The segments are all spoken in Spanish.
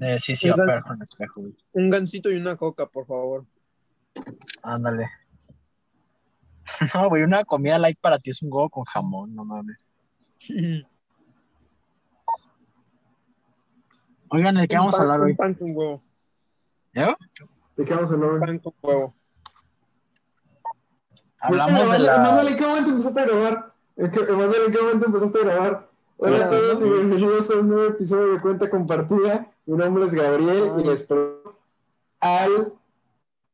Eh, sí, sí, a pegar con espejo, güey. Un gansito y una coca, por favor. Ándale. No, güey, una comida light para ti es un huevo con jamón, no mames. Oigan, ¿de qué vamos a pan- hablar hoy? Un pan con huevo. ¿Eh? ¿De qué vamos a hablar Un hoy? pan con huevo. Hablamos de la... Emanuel, ¿en qué momento empezaste a grabar? ¿En qué- Emanuel, ¿en qué momento empezaste a grabar? Hola a todos y ¿no? bienvenidos a un nuevo episodio de Cuenta Compartida. Mi nombre es Gabriel y les presento al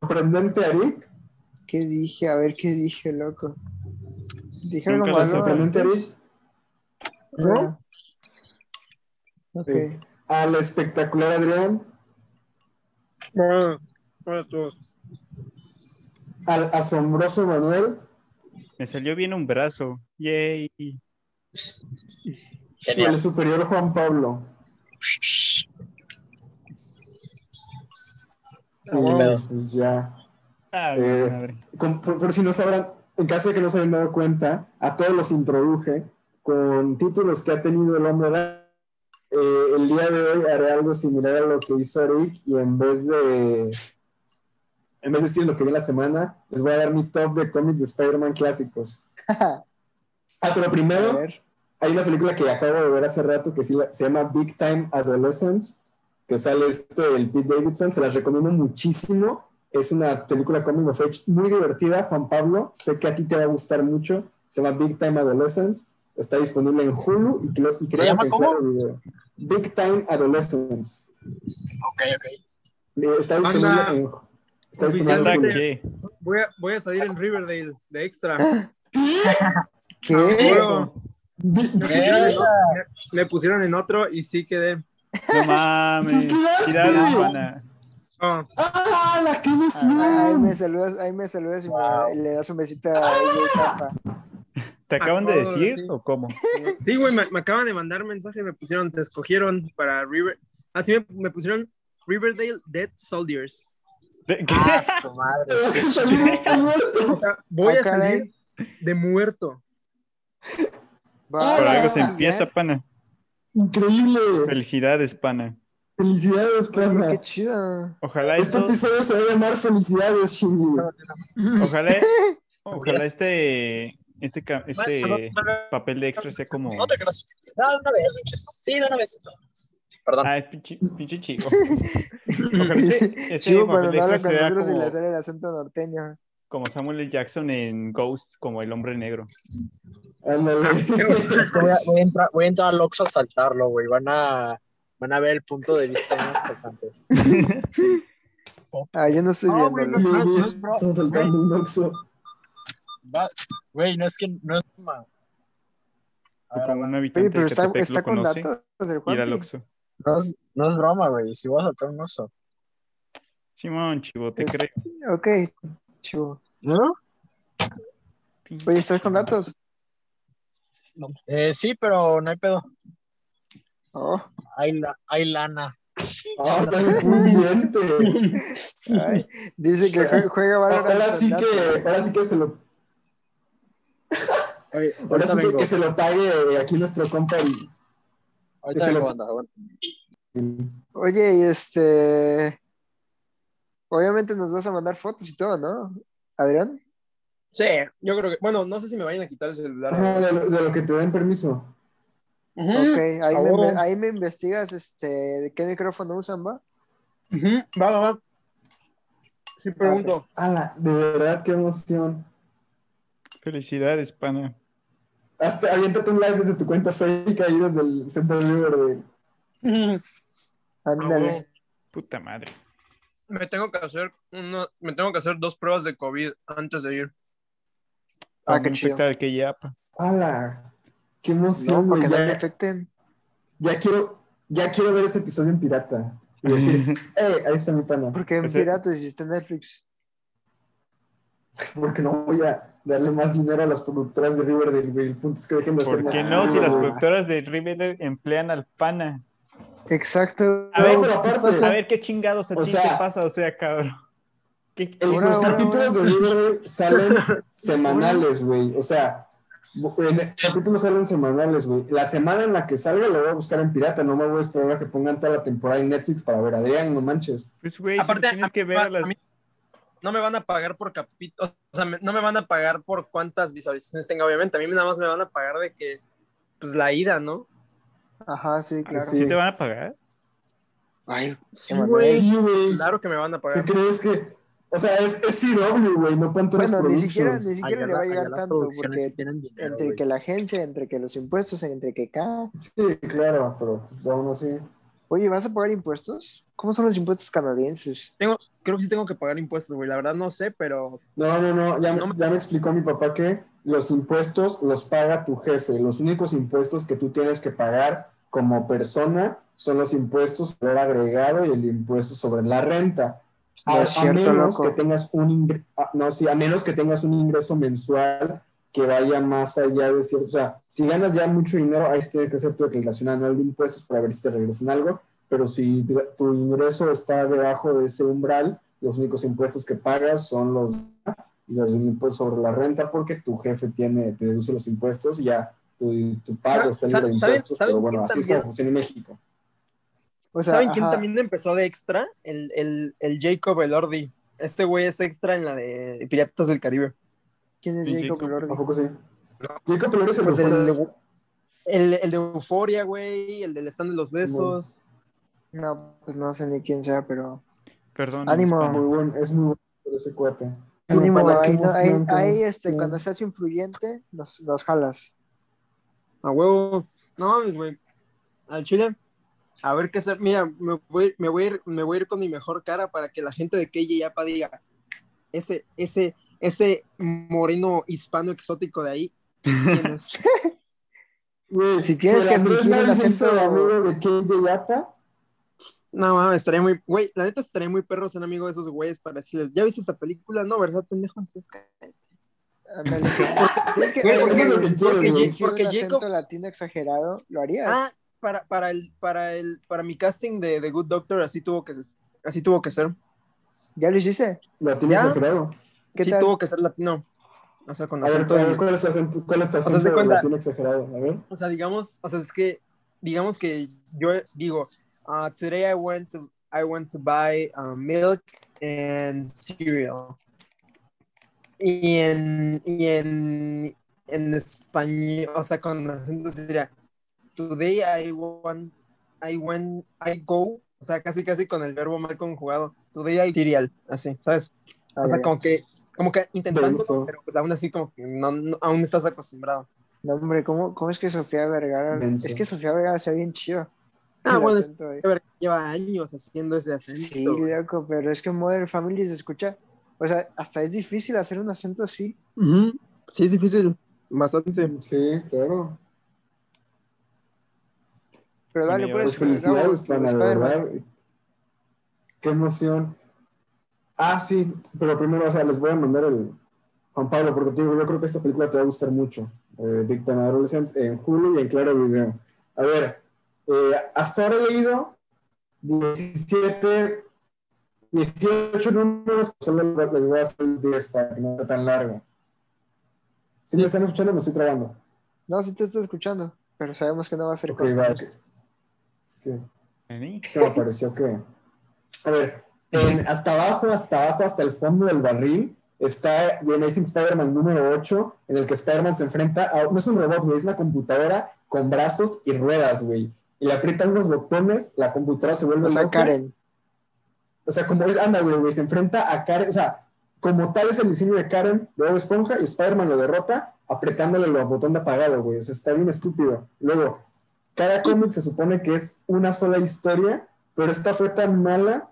sorprendente Arik. ¿Qué dije? A ver, ¿qué dije, loco? Dije algo Nunca lo malo. sorprendente? Arik. Ah. Ok. Sí. Al espectacular Adrián. Hola, hola a todos. Al asombroso Manuel. Me salió bien un brazo. Yay. Y al superior Juan Pablo. Pues ya. Ah, Eh, madre. Con- por, por si no sabrán, en caso de que no se hayan dado cuenta, a todos los introduje con títulos que ha tenido el hombre. Eh, el día de hoy haré algo similar a lo que hizo Eric y en vez de en vez de decir lo que vi la semana, les voy a dar mi top de cómics de Spider-Man clásicos. Ah, pero A primero, ver. Hay una película que acabo de ver hace rato que se llama Big Time Adolescence, que sale esto el Pete Davidson, se las recomiendo muchísimo. Es una película coming of age muy divertida, Juan Pablo, sé que a ti te va a gustar mucho. Se llama Big Time Adolescence, está disponible en Hulu y, creo- y creo llama que cómo? Claro Video. Big Time Adolescence. Ok, ok. Eh, Está disponible Anda. en, está disponible Oficial en ¿Hasta Hulu. qué? Voy a, voy a salir en Riverdale de extra. ¿Qué? Bueno, Bi- me, pusieron en, me- me pusieron en otro y sí quedé. No mames. Sí quedaste. Oh, ¡Ah, la que Ah, Ahí emoción! me saludas, ahí me saludas y me- Wow. le das un besito a ella. ¿Te acaban de Acabo de decir decir. o cómo? sí, güey, me, me acaban de mandar mensaje, me pusieron, te escogieron para River. Así me, me pusieron Riverdale Dead Soldiers. ¿De- qué? Ah, su madre. Te vas a salir muerto. O sea, voy Ah, a salir de muerto. Por algo se empieza, pana. Increíble. Felicidades, pana. Felicidades, Qué pana. chido. Ojalá Este esto, episodio se va a llamar Felicidades, Shinji. ojalá, ojalá este, este, este papel de extra sea como. No te creas. No, de una vez. Sí, una vez. Perdón. Ah, es pinche, pinche chico. Ojalá este, este Chivo papel cuando de no habla extra con sea nosotros y como, le sale el acento norteño. Como Samuel L. Jackson en Ghost, como el hombre negro. Ándale. Es que voy, a, voy a entrar, voy a entrar al Oxxo a saltarlo, güey. Van a, van a ver el punto de vista más importante. Ah, yo no estoy viendo. güey, no, no, no es bro- saltando un Güey, no es que no es como un Oye, habitante pero está, Catepec está lo con conoce, datos del ir al. Oxxo. No es, no es broma, güey. Si voy a saltar un oso. Simón, chivo, te Es- creo. Ok, chivo. ¿No? Oye, ¿estás con datos? Eh, sí, pero no hay pedo. Oh, Hay, la, hay lana. Ah, bien. ay, dice que jue- juega Valorant Ahora sí que, ahora sí que se lo, Oye, ahora sí que, se lo pague aquí nuestro compa. el- Ahorita vengo, lo- banda, aguanta. Oye, y este. Obviamente nos vas a mandar fotos y todo, ¿no? Adrián. Sí, yo creo que. Bueno, no sé si me vayan a quitar el celular. Ajá, de, lo, de lo que te den permiso. Ok, ahí me, ahí investigas este, de qué micrófono usan, ¿va? Va, va, va. Sí, pregunto. Ala, de verdad, qué emoción. Felicidades, pana. Hasta aviéntate un live desde tu cuenta fake ahí desde el Centro de... Ándale. Puta madre. Me tengo que hacer uno, me tengo que hacer dos pruebas de COVID antes de ir. Ah, qué Vamos a chido. infectar al que ya. ¡Hala! ¡Qué No, emoción, no Ya, afecten. ya quiero, ya quiero ver ese episodio en pirata. Y decir, ¡eh! Ahí está mi pana. Porque en Ese- Piratas hiciste Netflix. Porque no voy a darle más dinero a las productoras de Riverdale, güey. El punto es que dejen de hacer ¿Por más qué no? Si las productoras de Riverdale emplean al pana. Exacto. A ver, pero aparte, A ver qué chingados a O ti sea- te pasa, o sea, cabrón. ¿Qué- el- Ahora, los capítulos de Riverdale salen semanales, güey. O sea, En el capítulo salen semanales, güey. La semana en la que salga lo voy a buscar en pirata. No me voy a esperar a que pongan toda la temporada en Netflix para ver. Adrián, no manches. Pues, güey, si Aparte, tienes a que ver a a mí- no me van a pagar por capítulo, o sea, me- no me van a pagar por cuántas visualizaciones tenga, obviamente. A mí nada más me van a pagar de que, pues la ida, ¿no? Ajá, sí, claro. sí. ¿Sí te van a pagar? Ay, Sí, güey. Claro que me van a ¿Qué pagar. crees que.? O sea, es, es CW, güey, no Panteras Bueno, ni siquiera, ni siquiera Allá le va a llegar tanto, porque dinero, entre que la agencia, entre que los impuestos, entre que acá. Sí, claro, pero pues aún así. Oye, ¿vas a pagar impuestos? ¿Cómo son los impuestos canadienses? Tengo, creo que sí tengo que pagar impuestos, güey. La verdad no sé, pero No, no, no, ya, No me- ya me explicó mi papá que los impuestos los paga tu jefe. Los únicos impuestos que tú tienes que pagar como persona son los impuestos sobre el agregado y el impuesto sobre la renta. No A, menos loco. que tengas un ingre- a- no, sí, a menos que tengas un ingreso mensual que vaya más allá de cierto, o sea, si ganas ya mucho dinero, ahí tienes que hacer tu declaración anual de impuestos para ver si te regresan algo, pero si tu ingreso está debajo de ese umbral, los únicos impuestos que pagas son los y los impuestos sobre la renta porque tu jefe tiene, te deduce los impuestos y ya tu, tu pago está libre de ¿Saben- impuestos, pero bueno, así es como funciona en México. O sea, ¿saben quién también empezó de extra? El, el, el Jacob Elordi. Este güey es extra en la de Piratas del Caribe. ¿Quién es Sí, Jacob. Elordi? ¿A poco sí? Jacob Elordi es el Pues de el, el, el de Euforia, güey. El del stand de los besos. No, pues no sé ni quién sea, pero. Perdón. Ánimo. Muy bueno, es muy bueno ese cuate. Ahí, este, cuando seas influyente, nos, nos jalas. A huevo. No mames, güey. Al chile. A ver qué hacer. Mira, me voy, me, voy a ir, me voy a ir con mi mejor cara para que la gente de KJ Yapa diga: ese, ese, ese moreno hispano exótico de ahí, ¿quién es? Güey, Si tienes que fingir el acento- amigo de KJ Yapa, No mames, estaría muy. Güey, la neta estaría muy perro ser amigo de esos güeyes para decirles: ¿Ya viste esta película? No, ¿verdad, pendejo? Entonces, cállate. Ándale. Es que, Güey, oye, porque- porque- porque- fingir porque un acento Jacob- latino exagerado, ¿lo harías? Ah, para, para, el, para, el, para mi casting de The Good Doctor, así tuvo que, así tuvo que ser. ¿Ya lo hiciste? lo tiene ¿Ya? exagerado. ¿Qué sí tal? tuvo que ser latino. O sea, con A ver, a ver, ¿cuál es tu acento, cuál es tu acento cuenta- latino exagerado? A ver. O sea, digamos, o sea, es que, digamos que yo digo, uh, today I went to, I went to buy uh, milk and cereal. Y en, y en, en español, o sea, con acento sería, today I went, I went, I go, o sea, casi casi con el verbo mal conjugado, today I cereal, así, ¿sabes? Ah, O sea, ya. como que, como que intentando, pero pues aún así como que no, no- aún estás acostumbrado. No, hombre, ¿cómo, ¿cómo es que Sofía Vergara? Es que Sofía Vergara se ve bien chido. Ah, bueno, es- acento. A ver, lleva años haciendo ese acento. Sí, loco, pero es que Modern Family se escucha. O sea, hasta es difícil hacer un acento así. Ujú. Sí, es difícil. Bastante. Sí, claro. Pero dale, pues, Pues felicidades, de Spider-Man. verdad. Qué emoción. Ah, sí, pero primero, o sea, les voy a mandar el Juan Pablo, porque te digo, yo creo que esta película te va a gustar mucho. Eh, Big Time Adolescence en Hulu y en Claro Video. A ver, eh, hasta ahora he leído 17, 18 números, solo les voy a hacer 10 para que no sea tan largo. Si me están escuchando, me estoy trabando. No, sí te estoy escuchando, pero sabemos que no va a ser Ok, corto. va. Es que se me pareció que. A ver, en- hasta abajo, hasta abajo, hasta el fondo del barril, está The Amazing Spider-Man número 8, en el que Spider-Man se enfrenta a. No es un robot, güey, es una computadora con brazos y ruedas, güey. Y le aprietan unos botones, la computadora se vuelve O sea, loca. Karen. O sea, como es, anda, güey, güey, se enfrenta a Karen, o sea, como tal es el diseño de Karen de Bob Esponja y Spider-Man lo derrota apretándole el botón de apagado, güey. O sea, está bien estúpido. Luego, cada cómic se supone que es una sola historia, pero esta fue tan mala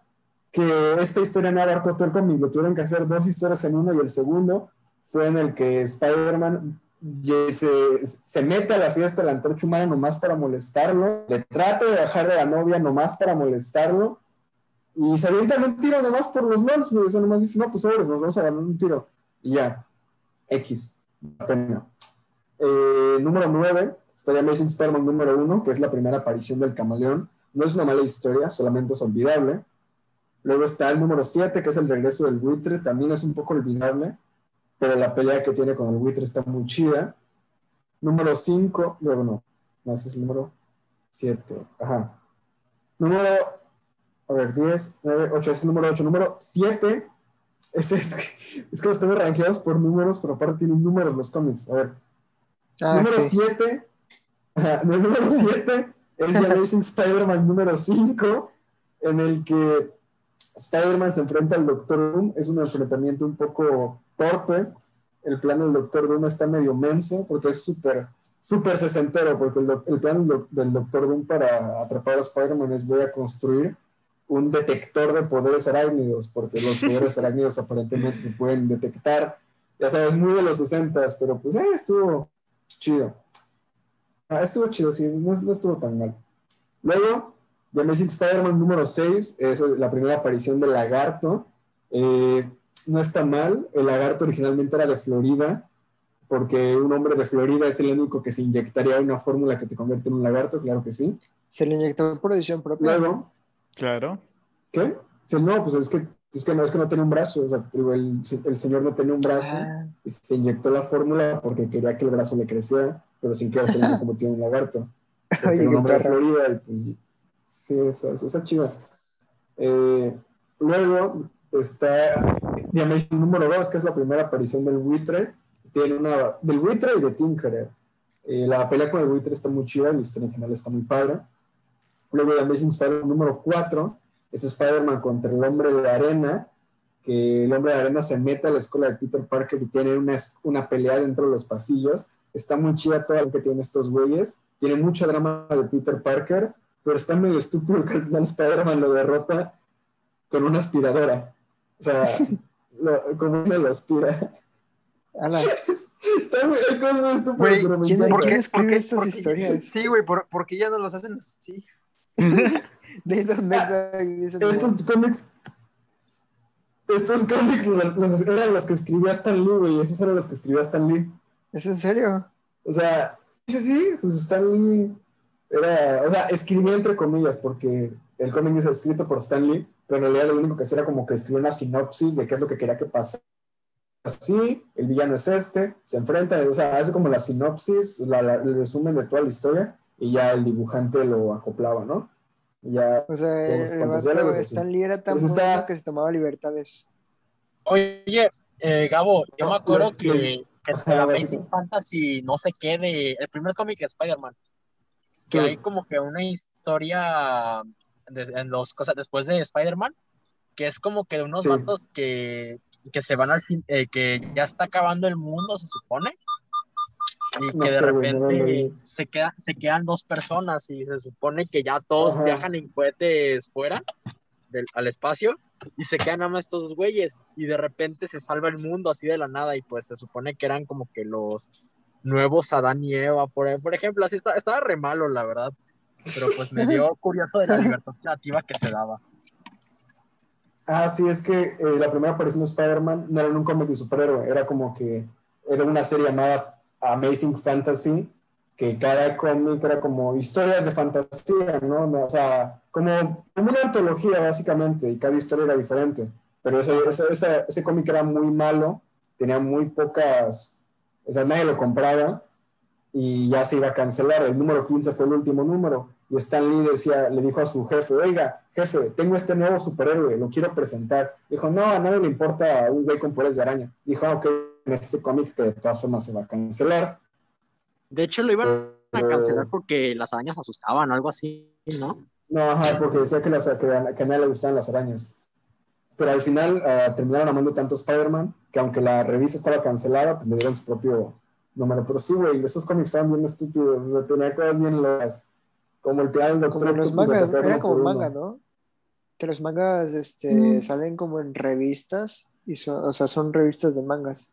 que esta historia no abarcó todo el cómic. Lo tuvieron que hacer dos historias en uno y el segundo fue en el que Spider-Man se, mete a la fiesta de la antorcha humana nomás para molestarlo, le trata de bajar de la novia nomás para molestarlo y se avientan un tiro nomás por los LOLs, güey. O sea, nomás dicen, no, pues sobres, nos vamos a ganar un tiro. Y ya. X. La pena. Eh, número 9, está The Amazing Spider-Man número 1, que es la primera aparición del camaleón. No es una mala historia, solamente es olvidable. Luego está el número 7, que es el regreso del buitre. También es un poco olvidable, pero la pelea que tiene con el buitre está muy chida. Número 5, bueno, no, ese es el número 7. Ajá. Número, a ver, 10, 9, 8, ese es el número 8. Número 7, es, es, que- es que los tengo rankeados por números, pero aparte tienen números los cómics. A ver, Ah, número sí. 7, el número 7 es The Amazing Spider-Man número 5, en el que Spider-Man se enfrenta al Doctor Doom. Es un enfrentamiento un poco torpe. El plan del Doctor Doom está medio menso porque es súper, súper sesentero, porque el, plan del, doc- del Doctor Doom para atrapar a Spider-Man es voy a construir un detector de poderes arácnidos, porque los poderes arácnidos aparentemente se pueden detectar. Ya sabes, muy de los 60, pero pues eh, estuvo chido. Ah, estuvo chido, sí, no, no estuvo tan mal. Luego, The Amazing Spider-Man número 6 es la primera aparición del lagarto. Eh, no está mal, el lagarto originalmente era de Florida, porque un hombre de Florida es el único que se inyectaría una fórmula que te convierte en un lagarto, claro que sí. Se le inyectó por decisión propia. Luego, Claro. ¿qué? Sí, no, pues es que, es que no es que no tenía un brazo, o sea, el, el señor no tenía un brazo Ah, y se inyectó la fórmula porque quería que el brazo le creciera, pero sin que se le convirtiera en un lagarto. Oye, era un hombre de. Florida y pues sí, esa, esa, esa chida. Eh, luego está The Amazing número 2, que es la primera aparición del buitre. Tiene una, del buitre y de Tinkerer. Eh, la pelea con el buitre está muy chida, la historia en general está muy padre. Luego The Amazing Spider-Man número 4, es Spider-Man contra el hombre de arena, que el hombre de arena se mete a la escuela de Peter Parker y tiene una, una pelea dentro de los pasillos. Está muy chida toda la que tienen estos güeyes. Tiene mucho drama de Peter Parker, pero está medio estúpido que al final Spider-Man lo derrota con una aspiradora. O sea, lo- como uno lo aspira. ala. Está muy, Güey, ¿quién- encanta. quién escribe qué- estas qué- historias? Sí, güey, por- porque ya no los hacen así. ¿De dónde está? Estos cómics. Estos cómics los- los- eran los que escribía Stan Lee, güey. Esos eran los que escribía Stan Lee. ¿Es en serio? O sea, sí, sí, pues Stan Lee era, o sea, escribía entre comillas, porque el cómic es escrito por Stan Lee, pero en realidad lo único que hacía era como que escribía una sinopsis de qué es lo que quería que pasara. Así, el villano es este, se enfrenta, o sea, hace como la sinopsis, la- la- el resumen de toda la historia, y ya el dibujante lo acoplaba, ¿no? Y ya, O sea, el vato. Stan Lee era tan Pues está- que se tomaba libertades. Oye, eh, Gabo, yo me acuerdo que, que básico. Amazing Fantasy, no sé qué, de, el primer cómic de Spider-Man, que Sí. hay como que una historia de- en los cosas después de Spider-Man, que es como que de unos Sí. vatos que, que se van al fin, eh, que ya está acabando el mundo, se supone, y No que de sé, güey, no lo repente se, queda, se quedan dos personas y se supone que ya todos Ajá. viajan en cohetes fuera del, al espacio y se quedan nada más estos güeyes y de repente se salva el mundo así de la nada y pues se supone que eran como que los nuevos Adán y Eva, por, por ejemplo, así está- estaba re malo la verdad, pero pues me dio curioso de la libertad creativa que se daba. Ah, sí, es que eh, la primera aparición de Spider-Man no era en un cómic de superhéroe, era como que era una serie llamada Amazing Fantasy, que cada cómic era como historias de fantasía, ¿no? O sea, como, como una antología básicamente, y cada historia era diferente. Pero ese, ese, ese, ese cómic era muy malo, tenía muy pocas, o sea, nadie lo compraba y ya se iba a cancelar. El número 15 fue el último número. Y Stan Lee decía, le dijo a su jefe, oiga, jefe, tengo este nuevo superhéroe, lo quiero presentar. Dijo, no, a nadie le importa un güey con poderes de araña. Dijo, ah, ok, en este cómic que de todas formas se va a cancelar. De hecho lo iban a Pero- cancelar porque las arañas asustaban o algo así, ¿no? No, ajá, porque decía que, las, que, a- que a nadie le gustaban las arañas. Pero al final ah, terminaron amando tanto Spider-Man que aunque la revista estaba cancelada, pues le dieron su propio número. Pero sí, güey, esos cómics estaban bien estúpidos, o sea, tenía cosas bien locas. Como el plan del Como Doctor los Octopus, mangas, atacar era como manga, ¿no? Que los mangas este, Mm. salen como en revistas, y son, o sea, son revistas de mangas.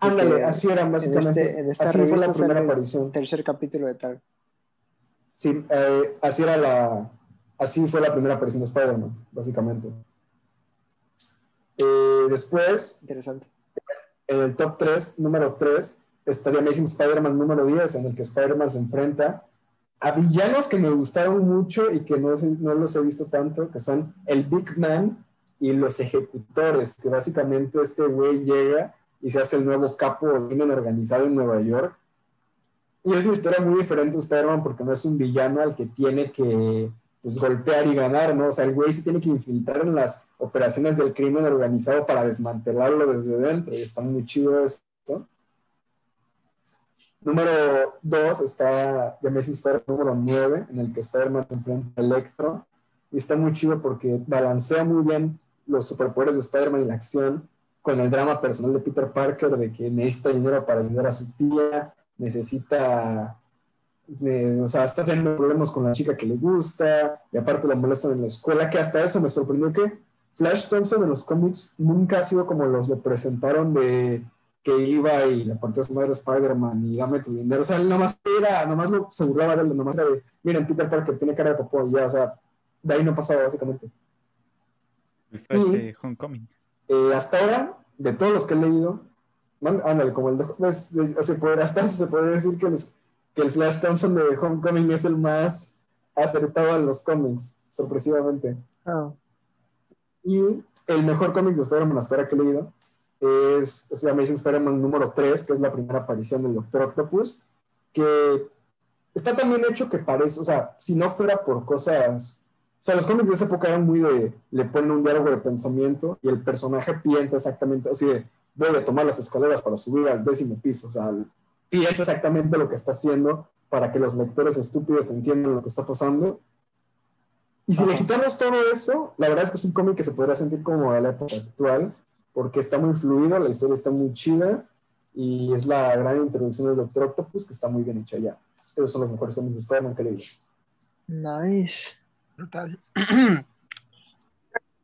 Ándale, que así era básicamente. este- en esta así fue la revista primera sale- aparición. Tercer capítulo de tal. Sí, eh, así era la. Así fue la primera aparición de Spider-Man, básicamente. Eh, después, Interesante. en el top 3, número 3, estaría Amazing Spider-Man número 10, en el que Spider-Man se enfrenta a villanos que me gustaron mucho y que no, no los he visto tanto, que son el Big Man y los ejecutores, que básicamente este güey llega y se hace el nuevo capo del crimen organizado en Nueva York. Y es una historia muy diferente de Spider-Man porque no es un villano al que tiene que pues, golpear y ganar, ¿no? O sea, el güey se tiene que infiltrar en las operaciones del crimen organizado para desmantelarlo desde dentro. Y está muy chido esto. Número 2 está The Amazing Spider-Man número 9, en el que Spider-Man se enfrenta a Electro. Y está muy chido porque balancea muy bien los superpoderes de Spider-Man y la acción con el drama personal de Peter Parker de que necesita dinero para ayudar a su tía, necesita, eh, o sea, está teniendo problemas con la chica que le gusta, y aparte lo molestan en la escuela, que hasta eso me sorprendió que Flash Thompson en los cómics nunca ha sido como los le presentaron de que iba y le partió a su madre Spider-Man y dame tu dinero. O sea, él nomás era, nomás lo, se burlaba de él, nomás era de, miren, Peter Parker tiene cara de popó y ya, o sea, de ahí no pasaba básicamente. De Homecoming. Eh, hasta ahora, de todos los que he leído, man- ándale, como el de, de- se puede, hasta eso se puede decir que, les- que el Flash Thompson de Homecoming es el más acertado a los cómics, sorpresivamente. Ah, Y el mejor cómic de Spider-Man hasta ahora que he leído es, es Amazing Spider-Man número 3, que es la primera aparición del Doctor Octopus, que está tan bien hecho que parece, o sea, si no fuera por cosas... O sea, los cómics de esa época eran muy de... Le ponen un diálogo de pensamiento y el personaje piensa exactamente, o sea, voy a tomar las escaleras para subir al décimo piso, o sea, piensa exactamente lo que está haciendo para que los lectores estúpidos entiendan lo que está pasando. Y si le quitamos todo eso, la verdad es que es un cómic que se podría sentir como de la época actual, porque está muy fluido, la historia está muy chida y es la gran introducción del Doctor Octopus que está muy bien hecha ya. Esos son los mejores cómics de Spider-Man que he leído. nice. Brutal.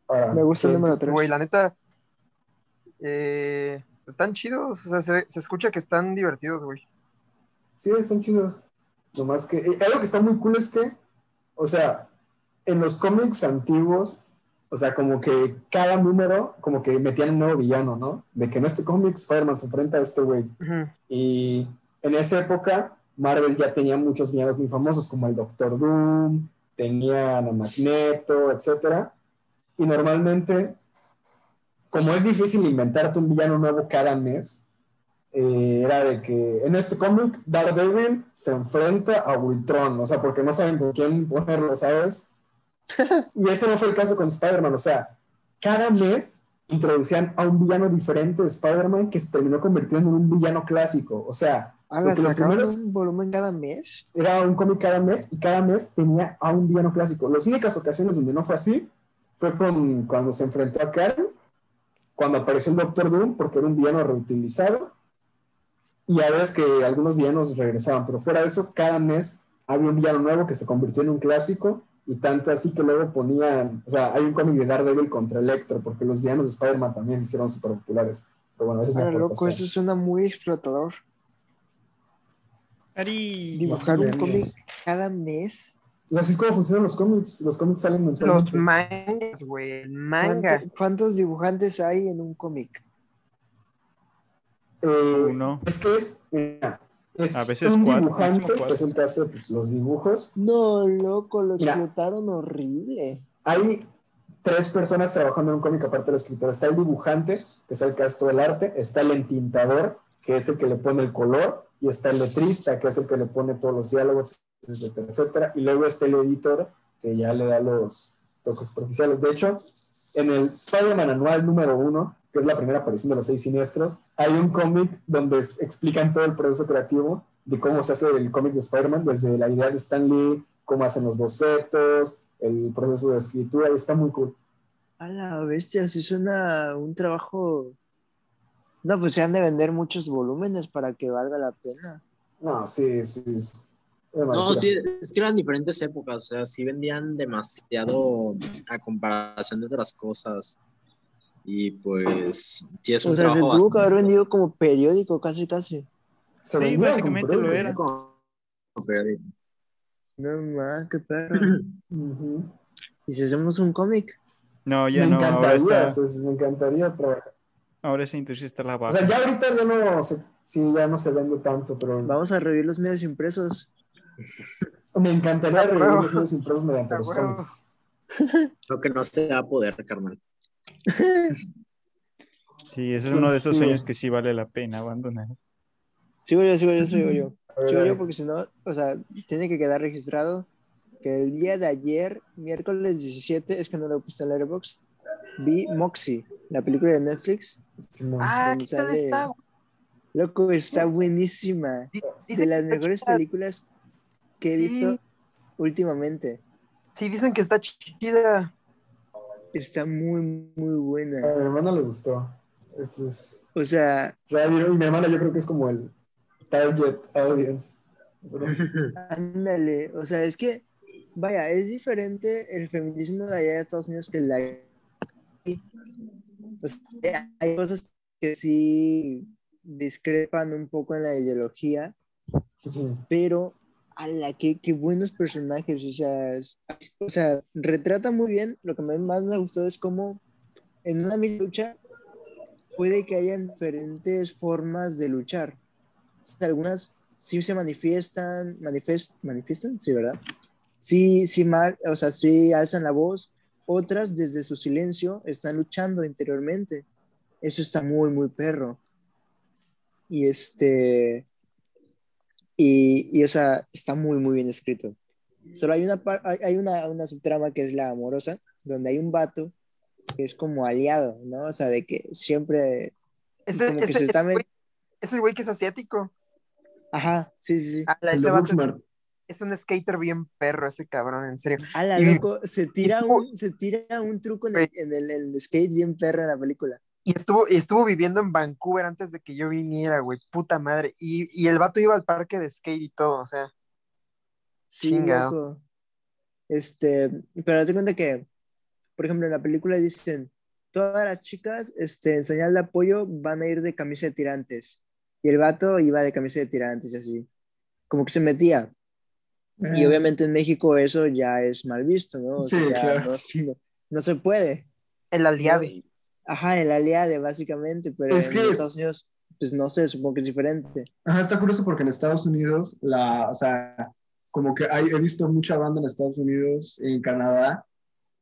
Ahora, Me gusta el ¿qué- número 3. Güey, la neta. eh, están chidos. O sea, se, se escucha que están divertidos, güey. Sí, están chidos. Nomás que. eh, algo que está muy cool es que, o sea, en los cómics antiguos, o sea, como que cada número, como que metían un nuevo villano, ¿no? De que en este cómic Spider-Man se enfrenta a este güey. Y en esa época, Marvel ya tenía muchos villanos muy famosos, como el Doctor Doom, tenían a Magneto, etcétera. Y normalmente, como es difícil inventarte un villano nuevo cada mes, eh, era de que en este cómic Daredevil se enfrenta a Ultron, o sea, porque no saben con quién ponerlo, ¿sabes? y ese no fue el caso con Spider-Man, o sea, cada mes introducían a un villano diferente de Spider-Man que se terminó convirtiendo en un villano clásico, o sea, Ah, ¿la porque los primeros- un volumen cada mes? era un cómic cada mes y cada mes tenía a un villano clásico. Las únicas ocasiones donde no fue así fue con, cuando se enfrentó a Karen, cuando apareció el Doctor Doom, porque era un villano reutilizado, y a veces que algunos villanos regresaban, pero fuera de eso, cada mes había un villano nuevo que se convirtió en un clásico, y tanto así que luego ponían, o sea, hay un cómic de Daredevil contra Electro, porque los villanos de Spider-Man también se hicieron súper populares. Pero bueno, ese es Ah, loco, eso suena muy explotador. Ari. Dibujar un cómic cada mes. Así es como funcionan los cómics. Los cómics salen Los mensualmente. mangas, güey. el Manga. ¿Cuánto- ¿Cuántos dibujantes hay en un cómic? Eh, Uno. Es que es, mira, es A veces un cuatro, dibujante, que es el que hace pues, los dibujos. No, loco, lo Mira. explotaron horrible. Hay tres personas trabajando en un cómic aparte del escritor. Está el dibujante, que es el que hace todo el arte. Está el entintador, que es el que le pone el color. Y está el letrista, que es el que le pone todos los diálogos, etcétera, etcétera. Y luego está el editor, que ya le da los toques superficiales. De hecho, en el Spider-Man anual número uno, que es la primera aparición de los seis siniestros, hay un cómic donde explican todo el proceso creativo de cómo se hace el cómic de Spider-Man, desde la idea de Stan Lee, cómo hacen los bocetos, el proceso de escritura, y está muy cool. A la bestia, si suena un trabajo. No, pues se han de vender muchos volúmenes para que valga la pena. No, sí, sí. una No, sí, es que eran diferentes épocas, o sea, sí vendían demasiado a comparación de otras cosas. Y pues, sí es un O sea, se tuvo que haber vendido como periódico, casi, casi. Se Sí, básicamente lo era. como periódico. No más, qué perro. ¿Y si hacemos un cómic? No, ya me no. Ahora, encantaría, está, es- me encantaría trabajar. ahora esa industria está la O baja. sea, ya ahorita ya no se, sí, ya no se vende tanto, pero Vamos a revivir los medios impresos. me encantaría revivir los medios impresos mediante los cómics. Lo que no se va a poder, carnal. Sí, ese es uno de esos Sí. sueños que sí vale la pena abandonar. Sigo yo, sigo yo, sigo yo. Sigo yo porque si no, o sea, tiene que quedar registrado que el día de ayer, miércoles 17, es que no lo he puesto en Letterboxd, vi Moxie, la película de Netflix. Ah, ¿Dónde ¿qué tal sale? está? Loco, está buenísima. De las mejores películas que he Sí. visto últimamente. Sí, dicen que está chida. Está muy, muy A buena. mi hermana le gustó. Eso es. O sea, O sea, y y mi hermana yo creo que es como el target audience. Ándale. O sea, es que, vaya, es diferente el feminismo de allá de Estados Unidos que el de aquí. O sea, hay cosas que sí discrepan un poco en la ideología, pero a la que qué buenos personajes, o sea, o sea, retrata muy bien, lo que más me gustó es cómo en una misma lucha puede que haya diferentes formas de luchar. Algunas sí se manifiestan, manifest, manifiestan, sí, ¿verdad? Sí, sí, mar- o sea, sí alzan la voz, otras desde su silencio están luchando interiormente. Eso está muy, muy perro. Y este, y, y, o sea, está muy, muy bien escrito. Solo hay una, hay una, una subtrama que es la amorosa, donde hay un vato que es como aliado, ¿no? O sea, de que siempre, Ese, como que ese- se está... ese met- güey- es el güey que es asiático. Ajá, sí, sí, sí. Ah, ese vato es un skater bien perro, ese cabrón, en serio. Ala, Y- loco, se tira un, se tira un truco en el, en el, en el skate bien perro en la película. Y estuvo, y estuvo viviendo en Vancouver antes de que yo viniera, güey. Puta madre. Y, y el vato iba al parque de skate y todo, o sea. Sí, loco. Este, pero cuenta que, por ejemplo, en la película dicen, todas las chicas, este, en señal de apoyo van a ir de camisa de tirantes. Y el vato iba de camisa de tirantes y así. Como que se metía. Y obviamente en México eso ya es mal visto, ¿no? O Sí, claro. no, no- no se puede. El aliado. Ajá, el aliade, básicamente, pero Es en que- Estados Unidos, pues no sé, supongo que es diferente. Ajá, está curioso porque en Estados Unidos, la, o sea, como que hay, he visto mucha banda en Estados Unidos, en Canadá,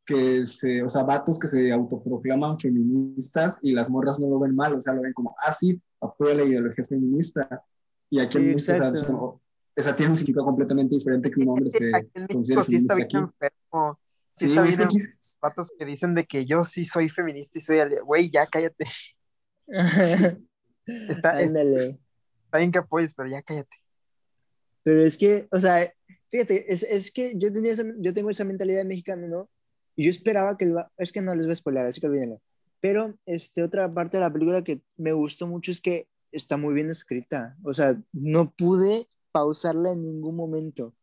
que se, o sea, vatos que se autoproclaman feministas y las morras no lo ven mal, o sea, lo ven como, ah, sí, apoya la ideología feminista. Y aquí Sí, en México, o sea, tiene un significado completamente diferente que un hombre se Aquí en considere México sí está bien aquí. enfermo. Sí, Sí, está bien Vatos que dicen de que yo sí soy feminista y soy. Güey, ya cállate. Está, está Ándale. bien que apoyes, pero ya cállate. Pero es que, o sea, fíjate, es, es que yo, tenía esa- yo tengo esa mentalidad mexicana, ¿no? Y yo esperaba que, el es que no les voy a spoiler, así que olvídenlo. Pero, este, otra parte de la película que me gustó mucho es que está muy bien escrita. O sea, no pude pausarla en ningún momento.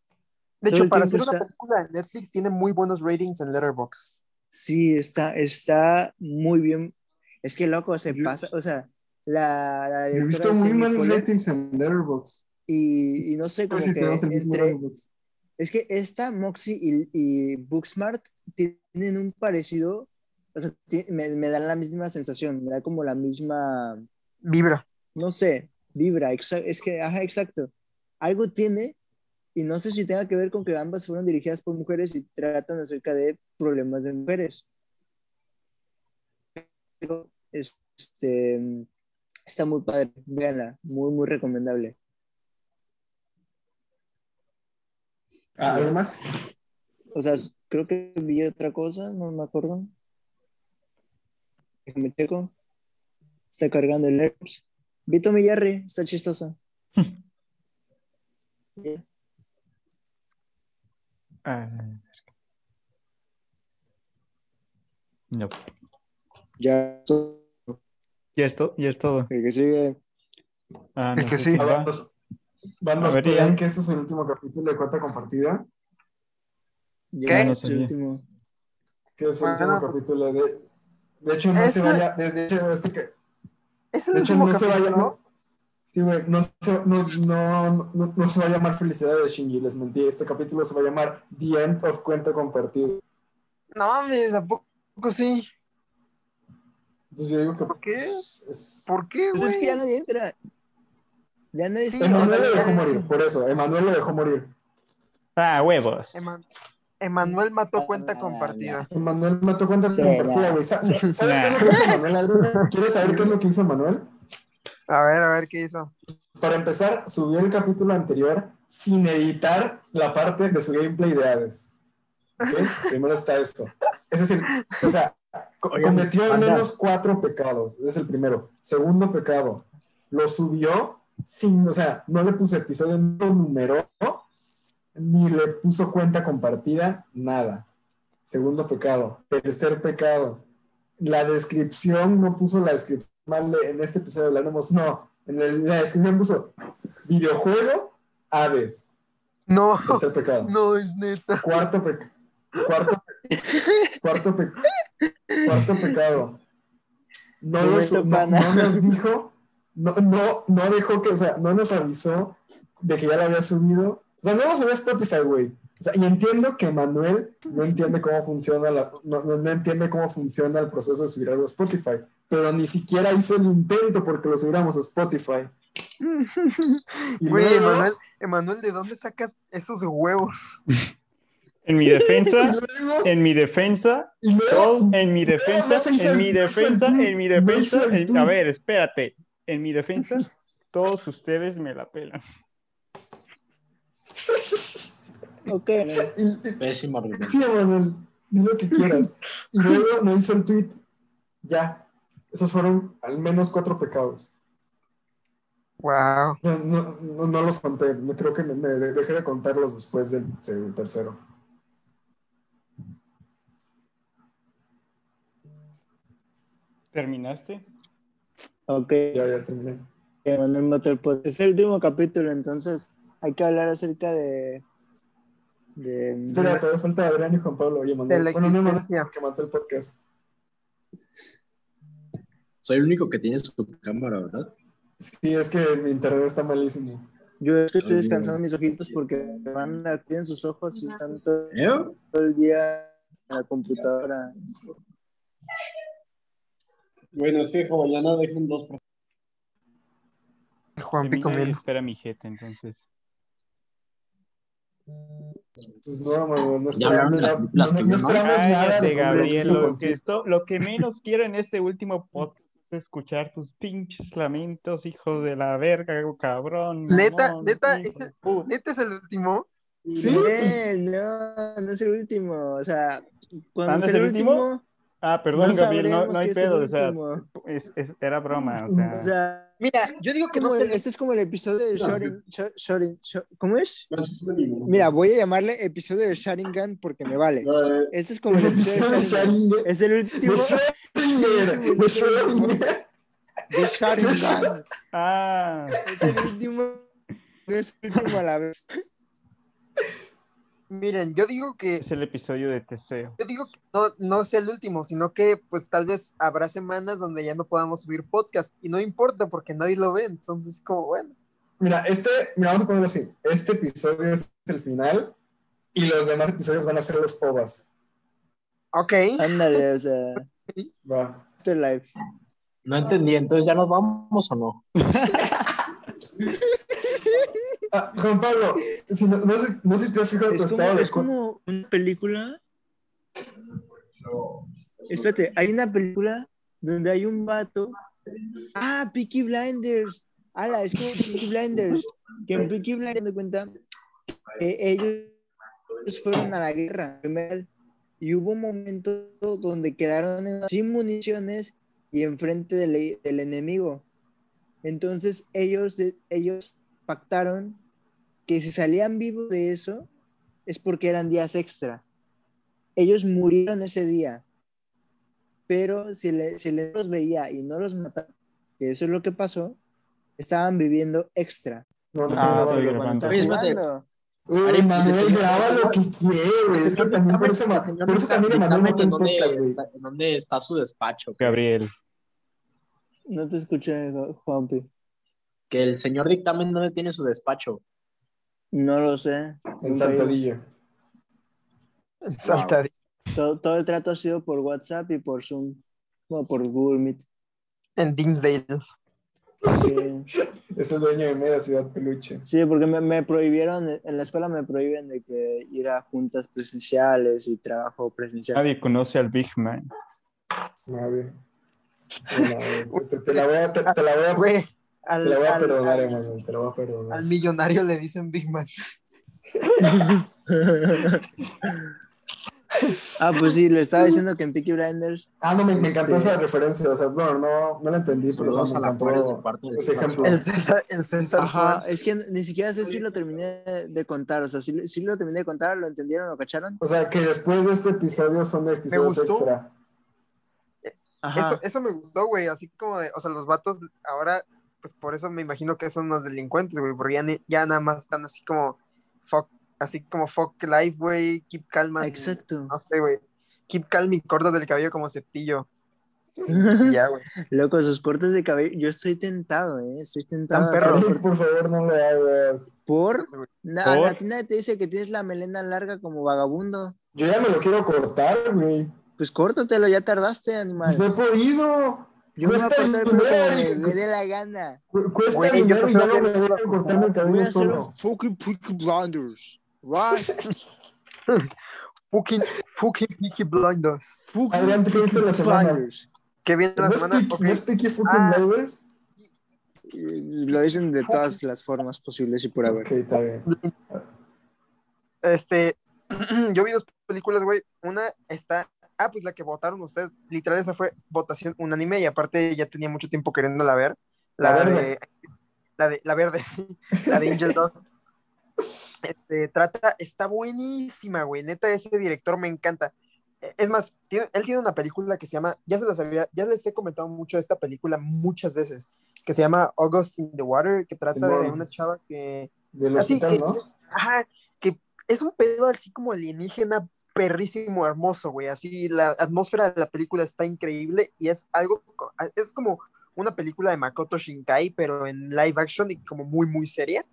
De hecho, para hacer una está- película de Netflix tiene muy buenos ratings en Letterboxd. Sí, está, está muy bien. Es que loco, se Yo- pasa, o sea, la, la he visto es muy malos ratings en Letterboxd. y, y no sé, como que entre. Es que esta, Moxie y, y Booksmart tienen un parecido, o sea, me, me dan la misma sensación, me da como la misma, Vibra. no sé, vibra, es que, ajá, exacto. Algo tiene, y no sé si tenga que ver con que ambas fueron dirigidas por mujeres y tratan acerca de problemas de mujeres. Pero, este, está muy padre, véanla, muy, muy recomendable. Ah, ¿Algo más? O sea, creo que vi otra cosa, no me acuerdo. Déjame checo. Está cargando el Lerps. Vi Tommy Jerry, está chistosa. Ya. Ah, no. Ya. Ya es, to- ya es todo. El que sigue. Ah, Es no que sé sí. quién Ah, va. Bandos, bandos, A ver, ¿creen ya. que este es el último capítulo de cuenta compartida? Ya ¿Qué? No es el último. Que es el Bueno. último capítulo de... De hecho, no se Este- vaya... De hecho, este que... Es el De hecho, último no se vaya... capítulo. No, sí, güey, no, se- no, no, no, no se va a llamar Felicidad de Shinji, les mentí. Este capítulo se va a llamar The End of Cuenta Compartida. No mames, ¿a poco sí? Pues yo digo que... ¿Por qué? pues, es- ¿Por qué, Pues güey? es que ya nadie entra. Ya nadie Sí, está. Emanuel lo dejó morir, por eso. Emanuel lo dejó morir. Ah, huevos. Eman- Emanuel mató cuenta compartida. Emanuel mató cuenta Sí, compartida, güey. Sa- sa- ¿Sabes qué es lo que hizo Emanuel? ¿Quieres saber qué es lo que hizo Emanuel? A ver, a ver qué hizo. para empezar, subió el capítulo anterior sin editar la parte de su gameplay de Hades. Primero está esto. Ese es el, o sea, cometió al menos cuatro pecados. Ese es el primero. Segundo pecado, lo subió sin, o sea, no le puso episodio, no lo numeró, ni le puso cuenta compartida, nada. Segundo pecado. Tercer pecado, la descripción no puso la descripción mal de- en este episodio hablaremos, no, en el- la descripción puso videojuego, Hades. No, Tercer pecado. no es neta. Cuarto pecado. Cuarto, pe- cuarto, pe- cuarto pecado. No nos dijo, no, no, no dejó que, o sea, no nos avisó de que ya lo había subido. O sea, no lo subió a Spotify, güey. O sea, y entiendo que Manuel no entiende cómo funciona la, no, no- no entiende cómo funciona el proceso de subir algo a Spotify, pero ni siquiera hizo el intento porque lo subiéramos a Spotify. Y Güey, luego- Emanuel, Emanuel, ¿de dónde sacas esos huevos? En mi defensa, luego- en mi defensa, y luego- todo- en mi defensa, en mi defensa, en mi defensa, a ver, espérate, en mi defensa, todos ustedes me la pelan. Ok. y- y- Pésimo argumento. Sí, Manuel, di lo que quieras. Y luego no hizo el tweet. Ya. Esos fueron al menos cuatro pecados. Wow. No, no, no, no los conté. No creo que me, me dejé de contarlos después del tercero. ¿Terminaste? Ok. Ya, ya terminé. Manuel. Es el último capítulo, entonces hay que hablar acerca de. De Espera, todavía falta Adrián y Juan Pablo. Oye, Manuel. De la Bueno, no, Manuel, que mató el podcast. Soy el único que tiene su cámara, ¿verdad? Sí, es que mi internet está malísimo. Yo es que estoy Ay, descansando mis ojitos porque me van a tienen sus ojos y están todo, ¿Eh? todo el día en la computadora. Bueno, es que como ya no dejen dos. Juan Pico espera mi jeta, entonces. Pues no, esperamos, esperamos nada de Gabriel. Lo que, contigo. esto, lo que menos quiero en este último podcast es escuchar tus pinches lamentos, hijo de la verga, cabrón. Neta, mamón, neta, hijo ese- de puta. ¿Neta es el último? Sí, no, no es el último. O sea, cuando ¿Ah, no es es el el último? último, Ah, perdón, no Gabriel, no, no hay pedo. O sea, es- es- era broma. O sea, O sea, Mira, yo digo que no el- este es como el episodio de Shorin, Sho- Shorin- Sho- ¿Cómo es? No, sí es el mismo. Mira, voy a llamarle episodio de Sharingan porque me vale. No, eh, Este es como el episodio de Sharingan. Es el último De Schrödinger, de Sharingan. ah, Es el último. No es el último a la vez. Miren, yo digo que es el episodio de Teseo. yo digo que no, no sea el último, sino que pues tal vez habrá semanas donde ya no podamos subir podcast y no importa porque nadie lo ve, entonces como bueno. Mira, este, mira, vamos a ponerlo así. Este episodio es el final y los demás episodios van a ser los OVAs. Ok, Ándale, o sea, Va. No entendí, entonces ya nos vamos o no. Ah, Juan Pablo, si no, no sé, no sé si te has fijado tu Es como, estado de es como una película. Espérate, hay una película donde hay un vato. Ah, Peaky Blinders. Ala, es como Peaky Blinders. Que en Peaky Blinders de cuenta que ellos fueron a la guerra y hubo un momento donde quedaron sin municiones y enfrente del, del enemigo. Entonces ellos, ellos pactaron que si salían vivos de eso es porque eran días extra. Ellos murieron ese día, pero si, le, si le los veía y no los mataban, que eso es lo que pasó, estaban viviendo extra. No, Ah, no, estoy no, grabando. no, no. Oye, espérate. jugando. Uy, Ari, Manuel, el señor- graba lo que quiere, güey. Es que Señor también por dictamen, eso, ma- señor por eso también Emanuel dictamen, mató ¿en el dónde podcast, güey. está- ¿En dónde está su despacho? Gabriel. No te escuché, Juanpi. Que el señor dictamen, ¿dónde tiene su despacho? No lo sé. En he ido. Saltadillo. Todo, todo el trato ha sido por WhatsApp y por Zoom. O por Google Meet. En Dimsdale. Sí. Es el dueño de media ciudad peluche. Sí, porque me, me prohibieron, en la escuela me prohíben de que ir a juntas presenciales y trabajo presencial. Nadie conoce al Big Man. Bueno, te, te la voy a, te, te la voy a, Güey, Al, Te la voy a al- perdonar, Emanuel, te la voy a perdonar. al millonario le dicen Big Man. ah, pues sí, le estaba diciendo que en Peaky Blinders. Ah, no, me, me encantó Este- esa referencia. O sea, bueno, no, no la entendí, pero o sea, a me la Juárez de encantó parte de ese ejemplo. El César, el César Ajá, es que ni siquiera sé si lo terminé de contar. O sea, si, si lo terminé de contar, ¿lo entendieron? ¿Lo cacharon? O sea, que después de este episodio son episodios gustó. extra. Ajá. Eso, eso me gustó, güey. Así como de, o sea, los vatos ahora, pues por eso me imagino que son unos delincuentes, güey, porque ya, ni- ya nada más están así como fuck, así como fuck life, güey, keep calm. and- Exacto. No sé, güey. Keep calm y cortas del cabello como cepillo. Ya, güey. Loco, sus cortes de cabello. Yo estoy tentado, ¿eh? Estoy tentado. Perro. Por favor, no lo hagas. ¿Por? Na- ¿Por? A ti nadie te dice que tienes la melena larga como vagabundo. Yo ya me lo quiero cortar, güey. Pues córtatelo, ya tardaste, Pues animal. no he podido. Yo me voy a cuesta cortar el pelo como me, dé la gana. Cu- Cuesta yo dinero y prefiero no me dejan cortarme el Voy a cabello hacer solo. fucking Peaky Blinders. Right? Fucking, fucking Peaky Blinders. Fucking Adrián, ¿qué viste la semana? Que viene ¿No la semana. Peaky- ok. no es Peaky fucking Ah. Blinders? Lo dicen de todas las formas posibles y por haber. Ok, está bien. Este, yo vi dos películas, güey. Una está, ah, pues la que votaron ustedes. Literal, esa fue votación unánime y aparte ya tenía mucho tiempo queriéndola ver. La, La de, verde. la de, la verde, la de Angel Dust. Este, trata, está buenísima, güey. Neta, ese director me encanta. Eh, Es más, tiene- él tiene una película que se llama, ya se las había, ya les he comentado mucho de esta película muchas veces, que se llama August in the Water, que trata de una chava que Así hospital, que- ¿no? Ajá, que es un pedo así como alienígena perrísimo, hermoso, güey. Así la atmósfera de la película está increíble y es algo, es como una película de Makoto Shinkai, pero en live action y como muy, muy seria.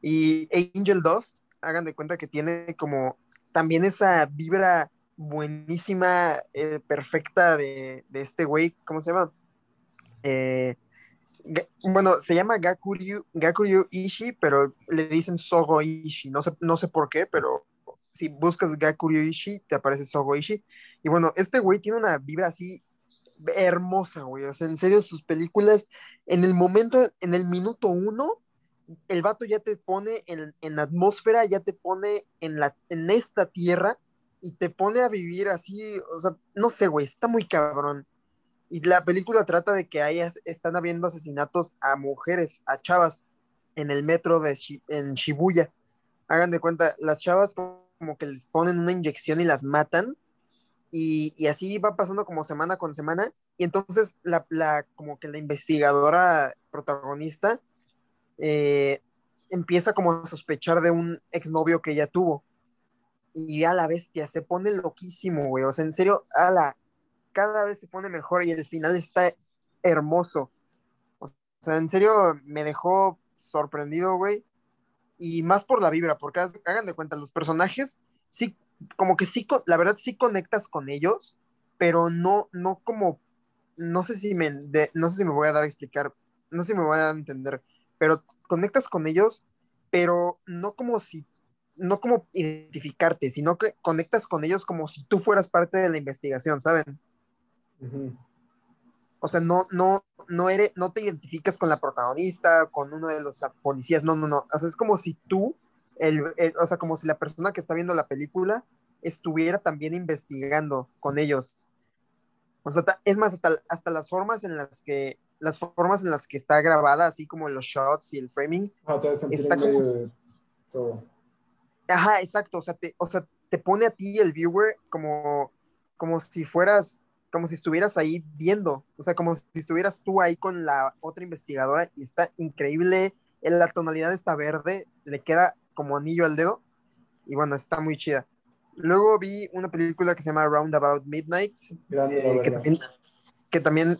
Y Angel Dust, hagan de cuenta que tiene como también esa vibra buenísima, eh, perfecta de, de este güey, ¿cómo se llama? Eh, bueno, se llama Gakuryu, Gakuryu Ishii, pero le dicen Sogo Ishii. No sé, no sé por qué, pero si buscas Gakuryu Ishii, te aparece Sogo Ishii. Y bueno, este güey tiene una vibra así hermosa, güey. O sea, en serio, sus películas, en el momento, en el minuto uno, el vato ya te pone en, en atmósfera, ya te pone en, la, en esta tierra y te pone a vivir así, o sea, no sé, güey, está muy cabrón. Y la película trata de que hay, están habiendo asesinatos a mujeres, a chavas, en el metro de Shibuya. Hagan de cuenta, las chavas como que les ponen una inyección y las matan. Y, así va pasando como semana con semana. Y entonces la, la como que la investigadora protagonista eh, empieza como a sospechar de un exnovio que ella tuvo. Y a la bestia, se pone loquísimo, güey. O sea, en serio, a la, cada vez se pone mejor y el final está hermoso. O sea, en serio, me dejó sorprendido, güey. Y más por la vibra, porque hagan de cuenta, los personajes, sí, como que sí, la verdad sí conectas con ellos, pero no, no como, no sé si me, de- no sé si me voy a dar a explicar, no sé si me voy a dar a entender, pero conectas con ellos, pero no como si, no como identificarte, sino que conectas con ellos como si tú fueras parte de la investigación, ¿saben? Ujú. O sea, no, no, no eres, no te identificas con la protagonista, con uno de los policías, no, no, no. O sea, es como si tú, el, el- o sea, como si la persona que está viendo la película estuviera también investigando con ellos. O sea, es más, hasta, hasta las formas en las que, las formas en las que está grabada, así como los shots y el framing, Ah, te Está como- de todo. Ajá, exacto. O sea, te, o sea, te pone a ti el viewer como, como si fueras, como si estuvieras ahí viendo. O sea, como si estuvieras tú ahí con la otra investigadora y está increíble. En la tonalidad está verde, le queda como anillo al dedo. Y bueno, está muy chida. Luego vi una película que se llama Roundabout Midnight, eh, que, también, que también,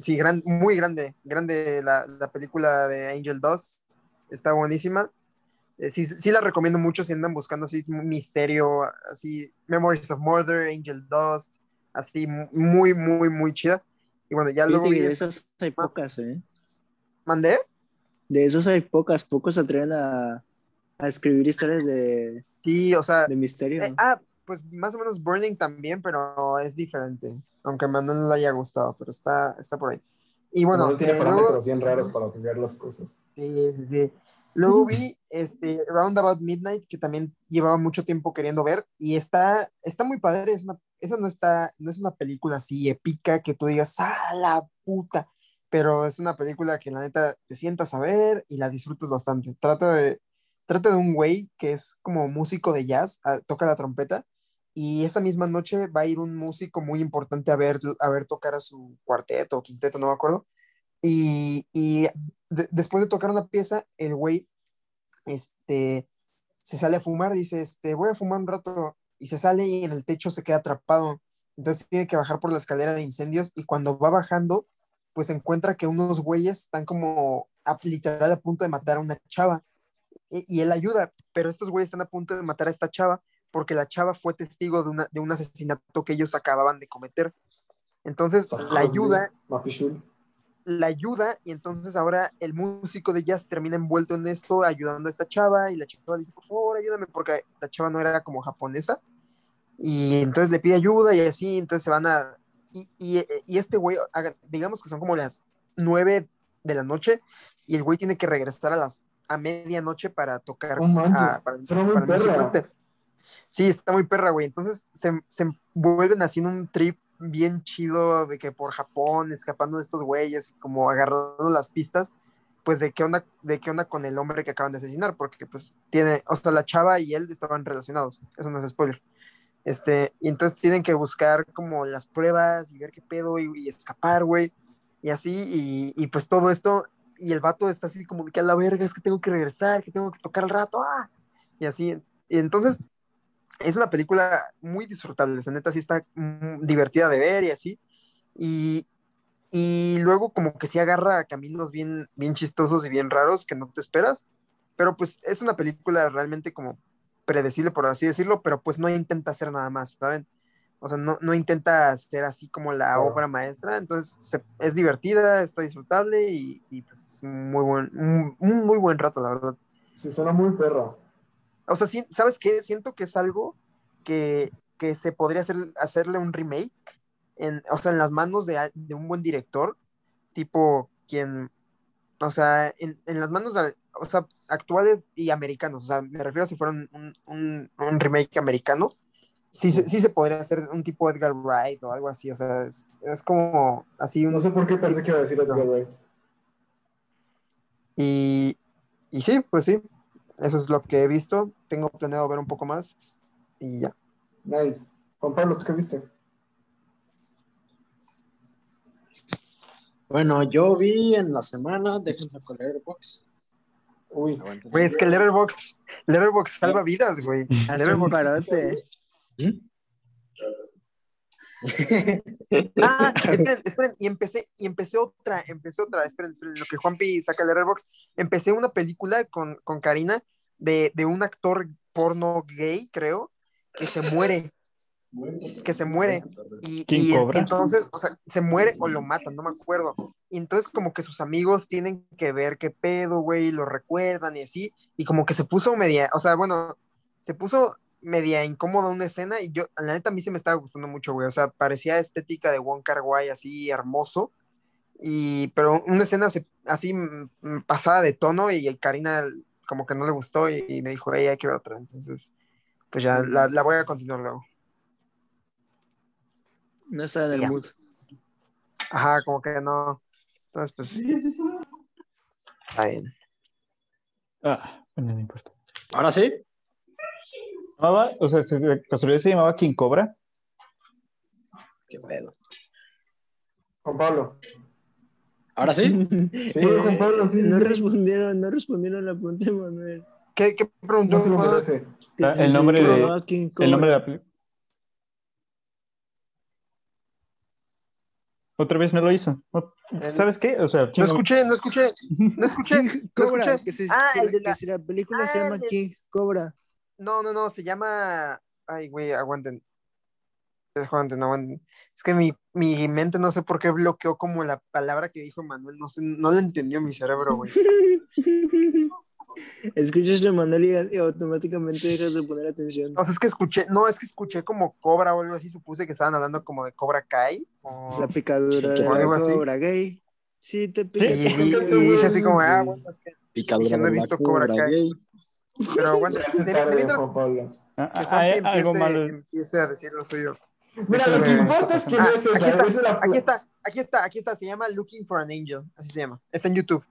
sí, gran, muy grande, grande la, la película de Angel Dust, está buenísima. Eh, sí, sí la recomiendo mucho si andan buscando así un misterio, así Memories of Murder, Angel Dust, así muy, muy, muy chida. Y bueno, ya luego que de esas hay pocas, ¿eh? ¿Mandé? De esas hay pocas. Pocos se atreven a, a escribir historias de, Sí, o sea, de misterio. eh, ah, pues más o menos Burning también, pero es diferente, aunque a Manuel no le haya gustado, pero está, está por ahí. Y bueno, Manuel tiene luego- parámetros bien raros para juzgar las cosas. Sí, sí, sí. Luego vi este Roundabout Midnight, que también llevaba mucho tiempo queriendo ver, y está, está muy padre. Es una, esa no está, no es una película así épica que tú digas, ¡ah, la puta! Pero es una película que la neta te sientas a ver y la disfrutas bastante. Trata de, trata de un güey que es como músico de jazz, ah, toca la trompeta, y esa misma noche va a ir un músico muy importante a ver, a ver tocar a su cuarteto o quinteto, no me acuerdo. Y, y de- después de tocar una pieza, el güey este, se sale a fumar, dice, este, voy a fumar un rato, y se sale y en el techo se queda atrapado. Entonces tiene que bajar por la escalera de incendios y cuando va bajando, pues encuentra que unos güeyes están como a, literal a punto de matar a una chava. Y, y él ayuda, pero estos güeyes están a punto de matar a esta chava porque la chava fue testigo de, una, de un asesinato que ellos acababan de cometer. Entonces la ayuda. La ayuda y entonces ahora el músico de jazz termina envuelto en esto, ayudando a esta chava y la chava le dice, por favor, ayúdame, porque la chava no era como japonesa y entonces le pide ayuda y así, entonces se van a... Y, y- y este güey, digamos que son como las nueve de la noche y el güey tiene que regresar a las a medianoche para tocar. Ah, para, suena muy para perra. este. Sí, está muy perra, güey. Entonces se, se vuelven así en un trip bien chido de que por Japón, escapando de estos güeyes, como agarrando las pistas, pues de qué onda, de qué onda con el hombre que acaban de asesinar, porque pues tiene, o sea, la chava y él estaban relacionados, eso no es spoiler. Este, y entonces tienen que buscar como las pruebas y ver qué pedo y, y escapar, güey, y así, y, y pues todo esto, y el vato está así como que a la verga, es que tengo que regresar, que tengo que tocar al rato, ah, y así, y entonces es una película muy disfrutable, la neta sí está mm, divertida de ver y así. Y, y luego como que sí agarra caminos bien, bien chistosos y bien raros que no te esperas. Pero pues es una película realmente como predecible, por así decirlo, pero pues no intenta hacer nada más, ¿saben? O sea, no, no intenta ser así como la obra maestra, entonces se- es divertida, está disfrutable y, y, pues muy buen, un- un muy buen rato, la verdad. Sí, suena muy perro. O sea, sí, ¿sabes qué? Siento que es algo que, que se podría hacer, hacerle un remake, en, o sea, en las manos de, un buen director, tipo quien, o sea, en, en las manos de, o sea, actuales y americanos, o sea, me refiero a si fueran un, un, un remake americano, sí, se- sí se podría hacer un tipo Edgar Wright o algo así, o sea, es, es como así un... No sé por qué pensé que iba a decir Edgar Wright. Y, y sí, pues sí, eso es lo que he visto, tengo planeado ver un poco más y ya. Nice. Juan Pablo, ¿tú qué viste? Bueno, yo vi en la semana, déjense con Letterboxd. Uy, Aguanten. Güey, es que Letterboxd, Letterboxd salva vidas, güey. Haz un Letterboxd- parote. Ah, esperen, esperen, y empecé, y empecé otra, empecé otra, esperen, esperen, lo que Juanpi saca el Letterboxd, empecé una película con, con Karina de, de un actor porno gay, creo, que se muere, que se muere, y, ¿Quién y entonces, o sea, se muere o lo matan, no me acuerdo, y entonces como que sus amigos tienen que ver qué pedo, güey, lo recuerdan y así, y como que se puso media, o sea, bueno, se puso media incómoda una escena y yo, la neta, a mí se me estaba gustando mucho, güey. O sea, parecía estética de Wong Kar Wai, así hermoso. Y, pero una escena se- así mm, mm, pasada de tono y el Karina como que no le gustó y, y me dijo, hey, hay que ver otra. Entonces, pues ya la, la voy a continuar luego. No está en el mood. Ajá, como que no. Entonces, pues. Está bien. Ah, bueno, no importa. Ahora sí. Llamaba, o sea, se- de casualidad se llamaba King Cobra. Qué pedo. Juan Pablo. Ahora sí. Sí, Juan Pablo, sí, No sí. respondieron, no respondieron la pregunta de Manuel. ¿Qué, qué preguntó? No se merece. Ah, el nombre se de- llamaba King El nombre de Cobra. la película. Otra vez no lo hizo. No, ¿Sabes qué? O sea, No escuché, no escuché, no escuché. King no Cobra. escuché. Que, si, Ah, que el la- de la- que si la película se Ah, llama el de- King Cobra. No, no, no, se llama. Ay, güey, aguanten. Aguanten, aguanten. Es que mi, mi mente no sé por qué bloqueó como la palabra que dijo Manuel. No sé, no lo entendió mi cerebro, güey. Escuchas a Manuel y- automáticamente dejas de poner atención. O sea, es que escuché, no, es que escuché como cobra o algo así. Supuse que estaban hablando como de Cobra Kai. o- La picadura de la cobra gay. Sí, te Y, pica. y- y dije así como, ah, bueno, es que. Picadura Dije, no he visto Cobra cobra Kai. gay. Pero aguanta. De- mientras Juan Pablo. Ah, que ah, Juanpi empiece, algo malo. empiece a decir lo suyo. Mira, lo que Déjame- importa es que Ah, no es esa. aquí está, es la- Aquí está, aquí está, aquí está. Se llama Looking for an Angel. Así se llama. Está en YouTube.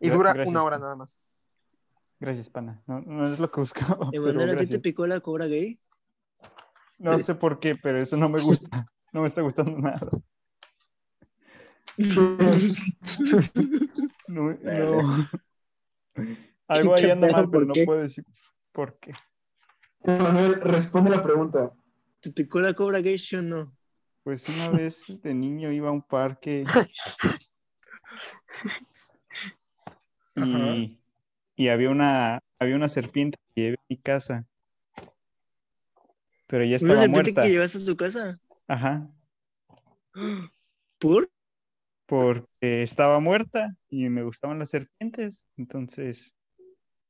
Y dura gracias. una hora nada más. Gracias, pana. No, no es lo que buscaba. Emanuel, ¿a ti te picó la cobra gay? No sé por qué, pero eso no me gusta. No me está gustando nada. No, no. Algo ahí ¿Qué anda mal, pero ¿Por no puedo decir por qué. Manuel, responde la pregunta. ¿Te picó la cobra gay, sí o no? Pues una vez de niño iba a un parque y, y había una había una serpiente que llevé a mi casa. Pero ya ¿Una estaba serpiente muerta. que llevaste a tu casa? Ajá. ¿Por? Porque estaba muerta y me gustaban las serpientes. Entonces,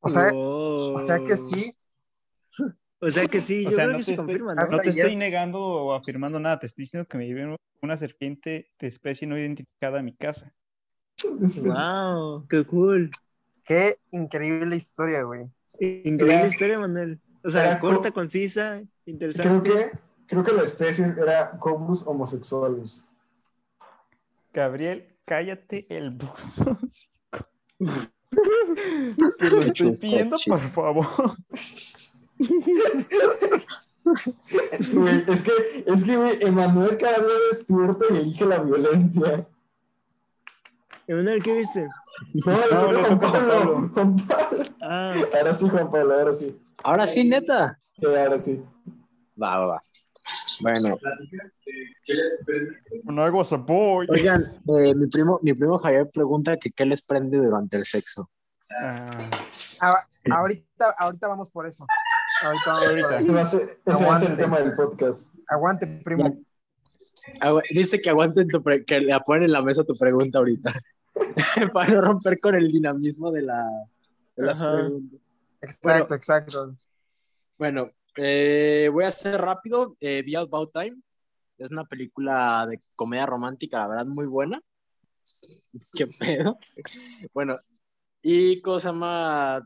O sea, Wow. o sea que sí. O sea que sí, O yo sea, creo no que se estoy- confirma, Ah, ¿no? no te ya estoy es- negando o afirmando nada, te estoy diciendo que me llevé una serpiente de especie no identificada a mi casa. Wow, qué cool. Qué increíble historia, güey. Increíble Era- historia, Manuel. O sea, co- corta, concisa, Creo interesante. que, creo que la especie era Cobrus homosexualus. Gabriel, cállate el lo estoy Chusco, pidiendo, por favor. Es que, es que, güey, Emanuel cada día despierta y elige la violencia. Emanuel, ¿qué viste? No, No, Juan Pablo. Pablo. Juan Pablo. Ah, Ahora sí, Juan Pablo, ahora sí. Ahora sí, neta. Sí, ahora sí. Va, va, va. Bueno, No boy. oigan, eh, mi primo, mi primo Javier pregunta que qué les prende durante el sexo. Ah, Ah, ahorita, ahorita vamos por eso. Ahorita vamos por Ese eso. va a ser, ese va a ser el tema del podcast. Aguante, primo. Agua- Dice que aguanten tu pre- que le ponen en la mesa tu pregunta ahorita. Para no romper con el dinamismo de, la, de las preguntas. Exacto, exacto. Bueno, eh, voy a hacer rápido. Eh, vi About Time. Es una película de comedia romántica, la verdad, muy buena. ¿Qué pedo? Bueno, y cosa más.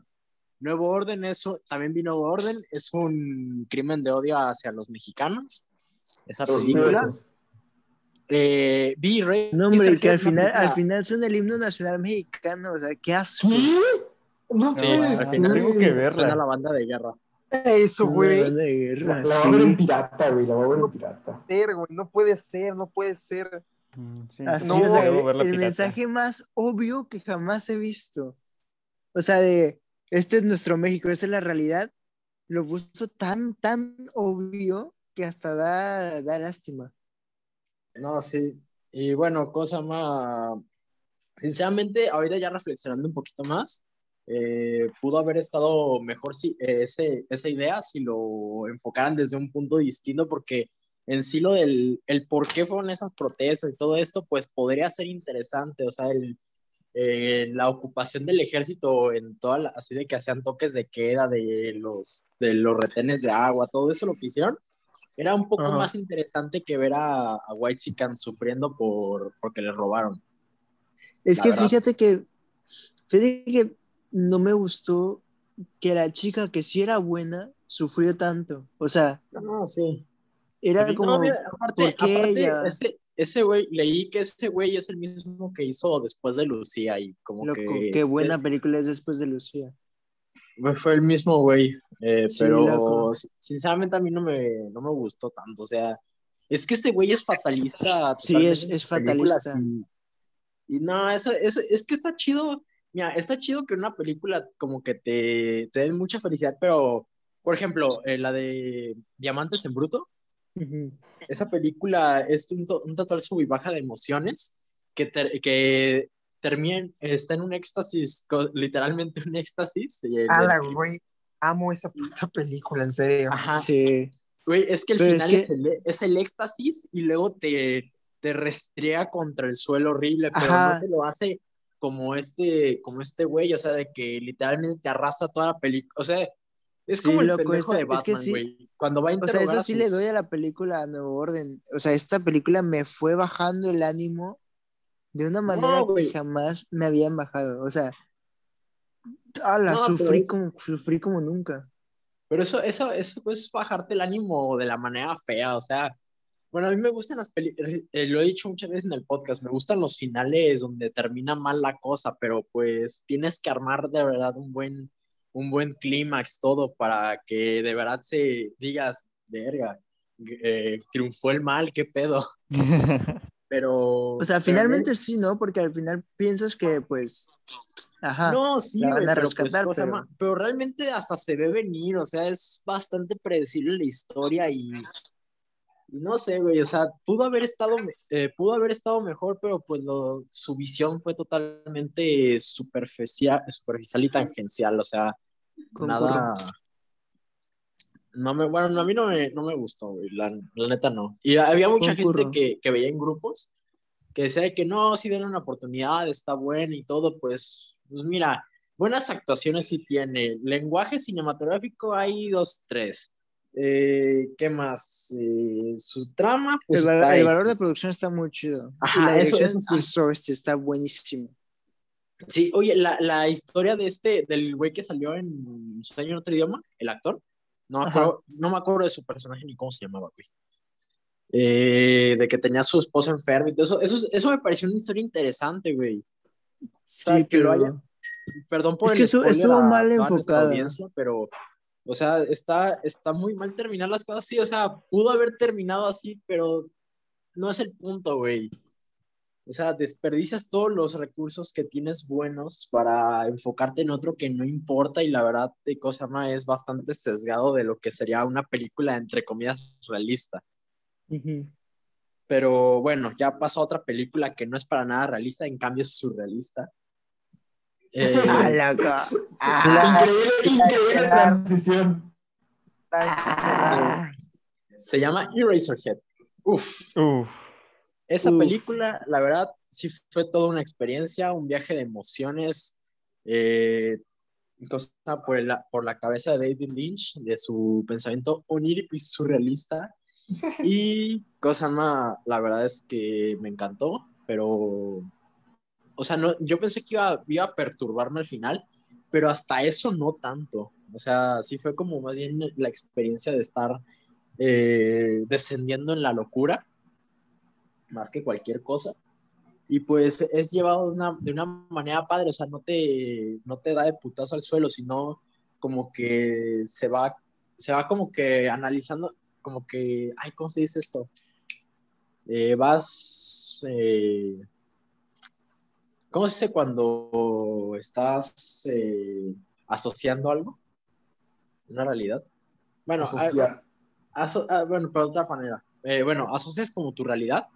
Nuevo Orden, eso también vi Nuevo Orden. Es un crimen de odio hacia los mexicanos. Esa película. Eh, vi Rey. no, hombre, que al final, al final son el himno nacional mexicano, o sea, qué asco. ¿Qué? No Sí, al final tengo que Suena verla. la banda de guerra. Eso, güey. La, guerra, la va a ver en sí. pirata, güey. La va a ver en pirata. Ser, güey, No puede ser, no puede ser. mm, sí, Así, No, debo el, el mensaje más obvio que jamás he visto. O sea, de este es nuestro México, esa es la realidad. Lo puso tan, tan obvio que hasta da, da lástima. No, sí. Y bueno, cosa más. Sinceramente, ahorita ya reflexionando un poquito más, eh, pudo haber estado mejor si, eh, ese, esa idea si lo enfocaran desde un punto distinto, porque en sí lo del el por qué fueron esas protestas y todo esto, pues podría ser interesante. O sea, el, eh, la ocupación del ejército en toda la, así de que hacían toques de queda de los, de los retenes de agua, todo eso lo que hicieron. Era un poco Ajá. más interesante que ver a, a White sufriendo por, porque les robaron. Es que verdad. fíjate que, fíjate que no me gustó que la chica que sí era buena sufrió tanto. O sea, No, sí. era Sí, como, no, mira, aparte, ¿por qué aparte, ella? ese, ese güey, leí que ese güey es el mismo que hizo después de Lucía y como loco, que... qué este, buena película es después de Lucía. Fue el mismo güey, eh, Sí, pero loco. sinceramente a mí no me, no me gustó tanto, o sea, es que este güey es fatalista. Sí, es- es fatalista. Y, y no, eso, eso, es que está chido, mira, está chido que una película como que te, te den mucha felicidad, pero, por ejemplo, eh, la de Diamantes en Bruto, esa película es un, to- un total sub y baja de emociones que, ter- que termina, está en un éxtasis, literalmente un éxtasis. el- güey. Amo esa puta película, en serio. Ajá. Sí. Güey, es que el Pero es final que- es, el, es el éxtasis y luego te, te restrea contra el suelo horrible, pero Ajá. no te lo hace como este, como este güey, o sea, de que literalmente te arrastra toda la película. O sea, es Sí, como el loco, pendejo de es que Batman, sí. güey. Cuando va a O sea, eso sí le sus- doy a la película a Nuevo Orden. O sea, esta película me fue bajando el ánimo de una manera güey. que jamás me habían bajado. O sea, ala, No, pero sufrí, es- como, sufrí como nunca. Pero eso, eso, eso es bajarte el ánimo de la manera fea, o sea, bueno, a mí me gustan las películas, lo he dicho muchas veces en el podcast, me gustan los finales donde termina mal la cosa, pero pues tienes que armar de verdad un buen, un buen clímax, todo, para que de verdad se digas, verga, eh, triunfó el mal, qué pedo, pero... O sea, pero finalmente sí, ¿no? Porque al final piensas que, pues, ajá. No, sí, la van a pero, pues, rescatar, ¿cómo se pero-? Pero realmente hasta se ve venir, o sea, es bastante predecible la historia y no sé, güey, o sea, pudo haber estado, eh, pudo haber estado mejor, pero pues lo, su visión fue totalmente superficial, superficial y tangencial, o sea, nada. No me, bueno, a mí no me, no me gustó, güey, la, la neta no. Y había mucha gente que, que veía en grupos que decía de que no, si denle una oportunidad, está buena y todo, pues, pues mira, buenas actuaciones sí tiene. Lenguaje cinematográfico hay dos, tres. Eh, ¿Qué más? Eh, su trama, pues el, val- está el valor de producción está muy chido. Ajá, la eso- eso sí. está buenísimo. Sí, oye, la, la historia de este, del güey que salió en Sueño en otro idioma, el actor, no me acuerdo, no me acuerdo de su personaje ni cómo se llamaba, güey. Eh, de que tenía a su esposa enferma y todo eso, eso, eso me pareció una historia interesante, güey. sea, Sí, que lo pero... haya- Perdón por Es el que estuvo a mal enfocada. pero, o sea, está, está muy mal terminar las cosas así, o sea, pudo haber terminado así, pero no es el punto, güey. O sea, desperdicias todos los recursos que tienes buenos para enfocarte en otro que no importa y la verdad, de cosa más es bastante sesgado de lo que sería una película, entre comillas, realista. Pero bueno, ya pasó a otra película que no es para nada realista, en cambio es surrealista. Eh, Ah, loco. Ah, Increíble, increíble transición. ah. se llama Eraserhead. Uf, Uf. esa Uf. película, la verdad, sí fue toda una experiencia, un viaje de emociones, eh, cosa por, el- por la cabeza de David Lynch, de su pensamiento onírico y surrealista. Y cosa más, la verdad es que me encantó, pero, o sea, no, yo pensé que iba, iba a perturbarme al final, pero hasta eso no tanto. O sea, sí fue como más bien la experiencia de estar eh, descendiendo en la locura, más que cualquier cosa. Y pues es llevado de una, de una manera padre, o sea, no te, no te da de putazo al suelo, sino como que se va, se va como que analizando, como que, ay, ¿cómo se dice esto? Eh, vas, eh, ¿cómo se dice cuando estás eh, asociando algo? Una realidad. Bueno, a- Asociar. Aso- ah, bueno, pero de otra manera. Eh, bueno, asocias como tu realidad,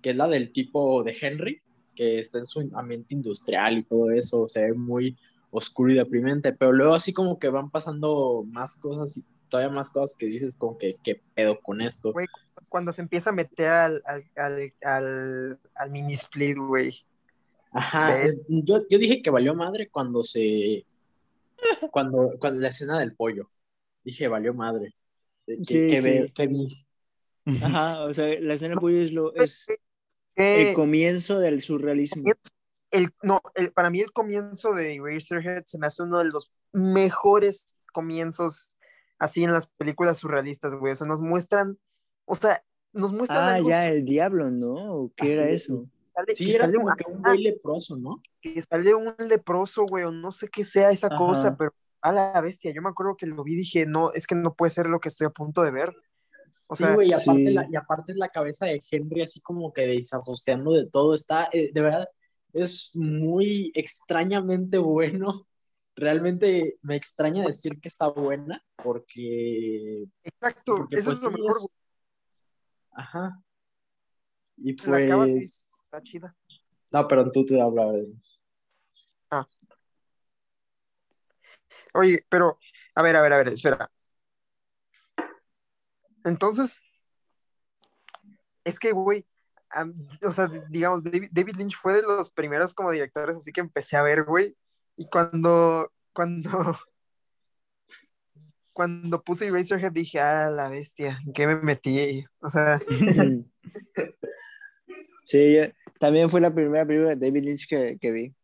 que es la del tipo de Henry, que está en su ambiente industrial y todo eso, se ve muy oscuro y deprimente, pero luego así como que van pasando más cosas y todavía más cosas que dices como que qué pedo con esto. Güey, Cuando se empieza a meter al, al, al, al, al mini split, güey. Ajá, ¿Ves? es- yo, yo dije que valió madre cuando se, cuando, cuando la escena del pollo, dije valió madre. ¿Qué, Sí, qué sí. ve- vi? Ajá, o sea, la escena del pollo es, lo, es Eh, el comienzo del surrealismo. el, no, el- para mí el comienzo de Eraserhead se me hace uno de los mejores comienzos así en las películas surrealistas, güey. O sea, nos muestran, o sea, nos muestran Ah, algo ya, el diablo, ¿no? ¿O ¿Qué Así era es, eso? que sale, Sí, que era sale como un- que un güey leproso, ¿no? que sale un leproso, güey, o no sé qué sea esa Ajá. cosa, pero a la bestia, yo me acuerdo que lo vi y dije, no, es que no puede ser lo que estoy a punto de ver. O sí, güey, y aparte, sí. la, y aparte es la cabeza de Henry así como que desasociando de todo, está, eh, de verdad, es muy extrañamente bueno. Realmente me extraña decir que está buena, porque, exacto, porque eso pues es lo sí, mejor, es-. Ajá. Y La acabas y pues... está chida. No, perdón, tú te hablas. Oye, pero, a ver, a ver, a ver, espera. Entonces, es que, güey, o sea, digamos, David, David Lynch fue de los primeros como directores, así que empecé a ver, güey, y cuando, cuando, cuando puse Eraserhead dije, ah, la bestia, ¿en qué me metí? O sea, Sí, También fue la primera película de David Lynch que, que vi.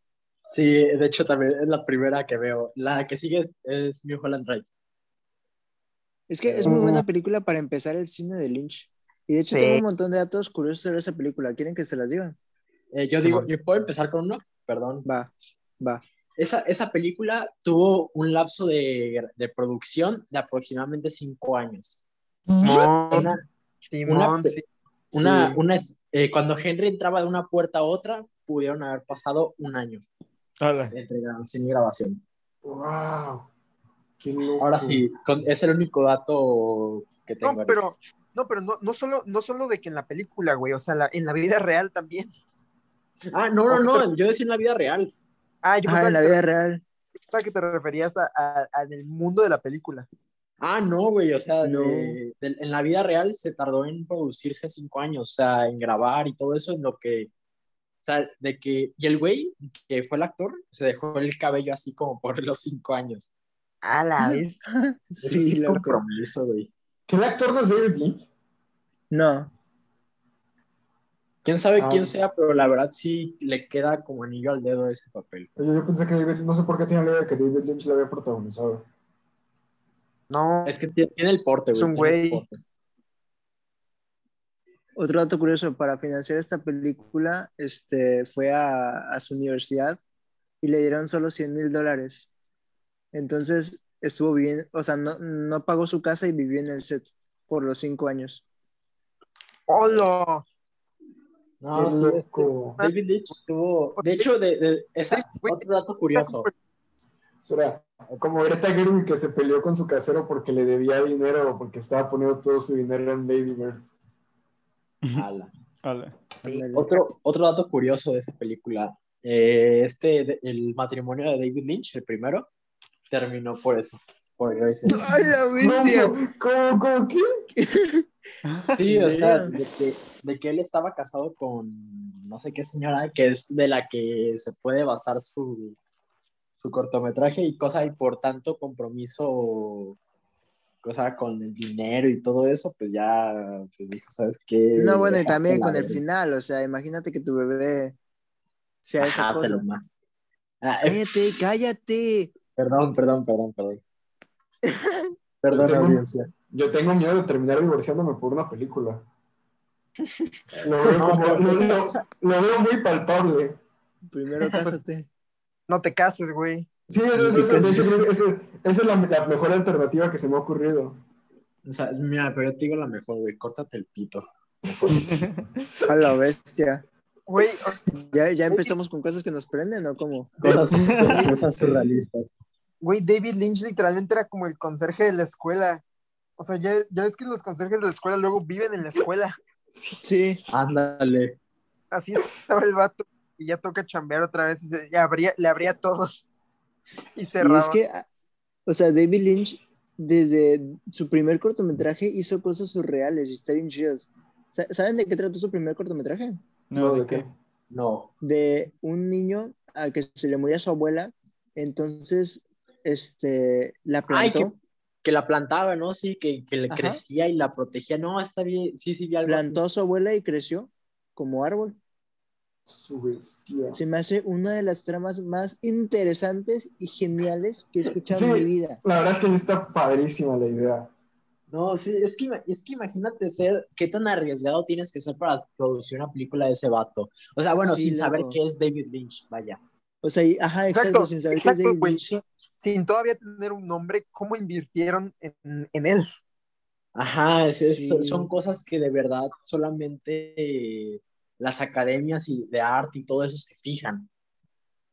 Sí, de hecho también es la primera que veo. La que sigue es New Holland Drive. Es que es muy buena película para empezar el cine de Lynch. Y de hecho Sí. tengo un montón de datos curiosos sobre esa película. ¿Quieren que se las diga? Eh, yo digo, yo puedo empezar con uno, perdón. Va, va. Esa, esa película tuvo un lapso de, de producción de aproximadamente cinco años. Simón, Una, Simón, una- sí. Una, Sí. una eh, cuando Henry entraba de una puerta a otra, pudieron haber pasado un año entre grabación y grabación. ¡Wow! ¡Qué loco! Ahora sí, con- es el único dato que tengo. No, pero, no, pero no, no, solo, no solo de que en la película, güey, o sea, la- en la vida real también. Ah, no, no, no, yo decía en la vida real. Ah, yo Ah, en la vida real. que te referías a, a- a mundo de la película. Ah, no, güey, o sea, No. de- de- en la vida real se tardó en producirse cinco años, o sea, en grabar y todo eso, en lo que, o sea, de que, y el güey, que fue el actor, se dejó el cabello así como por los cinco años. A la vez. Eso Sí, loco. compromiso, güey. ¿Que el actor no es David Lynch? No. Quién sabe Ah. quién sea, pero la verdad sí le queda como anillo al dedo ese papel. Oye, yo pensé que David, no sé por qué tenía la idea de que David Lynch lo había protagonizado. No, Es que tiene, el porte, Es güey. un tiene el güey. Otro dato curioso, para financiar esta película, este, fue a, a su universidad y le dieron solo 100 mil dólares. Entonces estuvo viviendo, o sea, no, no pagó su casa y vivió en el set por los cinco años. ¡Hola! No, ¡Qué sí, es loco! David Lynch tuvo, de hecho, de, de- esa, otro dato curioso. Espera, como Greta Gerwig que se peleó con su casero porque le debía dinero, porque estaba poniendo todo su dinero en Lady Bird. Ala. Otro, otro dato curioso de esa película, eh, este, el matrimonio de David Lynch, el primero, terminó por eso, por Grace. ¡Ay, la bestia! ¿Cómo, cómo qué? Sí, ¿En o sea, de que, de que él estaba casado con no sé qué señora, que es de la que se puede basar su, su cortometraje y cosa, y por tanto compromiso, cosa con el dinero y todo eso, pues ya, pues dijo, ¿sabes qué? No, bueno, y también con el final, o sea, imagínate que tu bebé sea esa Ajá, pero cosa. Ah, eh, Cállate, cállate. Perdón, perdón, perdón, perdón. Perdón, Tengo- audiencia. Yo tengo miedo de terminar divorciándome por una película. Lo veo, No, como- pero lo- esa- lo- esa- lo veo muy palpable. Primero cásate. No te cases, güey. Sí, esa es, esa- la, la mejor alternativa que se me ha ocurrido. O sea, mira, pero yo te digo la mejor, güey, córtate el pito. A la bestia. Güey, ¿Ya, ya empezamos con cosas que nos prenden o cómo? Cosas, cosas surrealistas. güey, David Lynch literalmente era como el conserje de la escuela. O sea, ya, ya ves que los conserjes de la escuela luego viven en la escuela. Sí. Ándale. Así estaba el vato y ya toca chambear otra vez y se, y abría, le abría a todos. Y Y cerraba. es que, ah, o sea, David Lynch, desde su primer cortometraje, hizo cosas surreales y está bien chidas. Sa- ¿Saben de qué trató su primer cortometraje? No, ¿de qué? No. De un niño al que se le moría su abuela, entonces, este, la Ay, plantó, Que la plantaba, ¿no? Sí, que, que le Ajá. crecía y la protegía. No, está bien. Sí, sí, vi algo así. plantó a su abuela y creció como árbol. Su bestia. Se me hace una de las tramas más interesantes y geniales que he escuchado Sí. en mi vida. La verdad es que está padrísima la idea. No, sí, es que, es que imagínate ser, qué tan arriesgado tienes que ser para producir una película de ese vato. O sea, bueno, Sí, sin saber loco. que es David Lynch, vaya. O sea, y- ajá, exacto, Exacto, sin saber que es exacto, David güey. Lynch. Sin, sin todavía tener un nombre, ¿cómo invirtieron en, en él? Ajá, es- es- Sí. son cosas que de verdad solamente las academias y de arte y todo eso se fijan.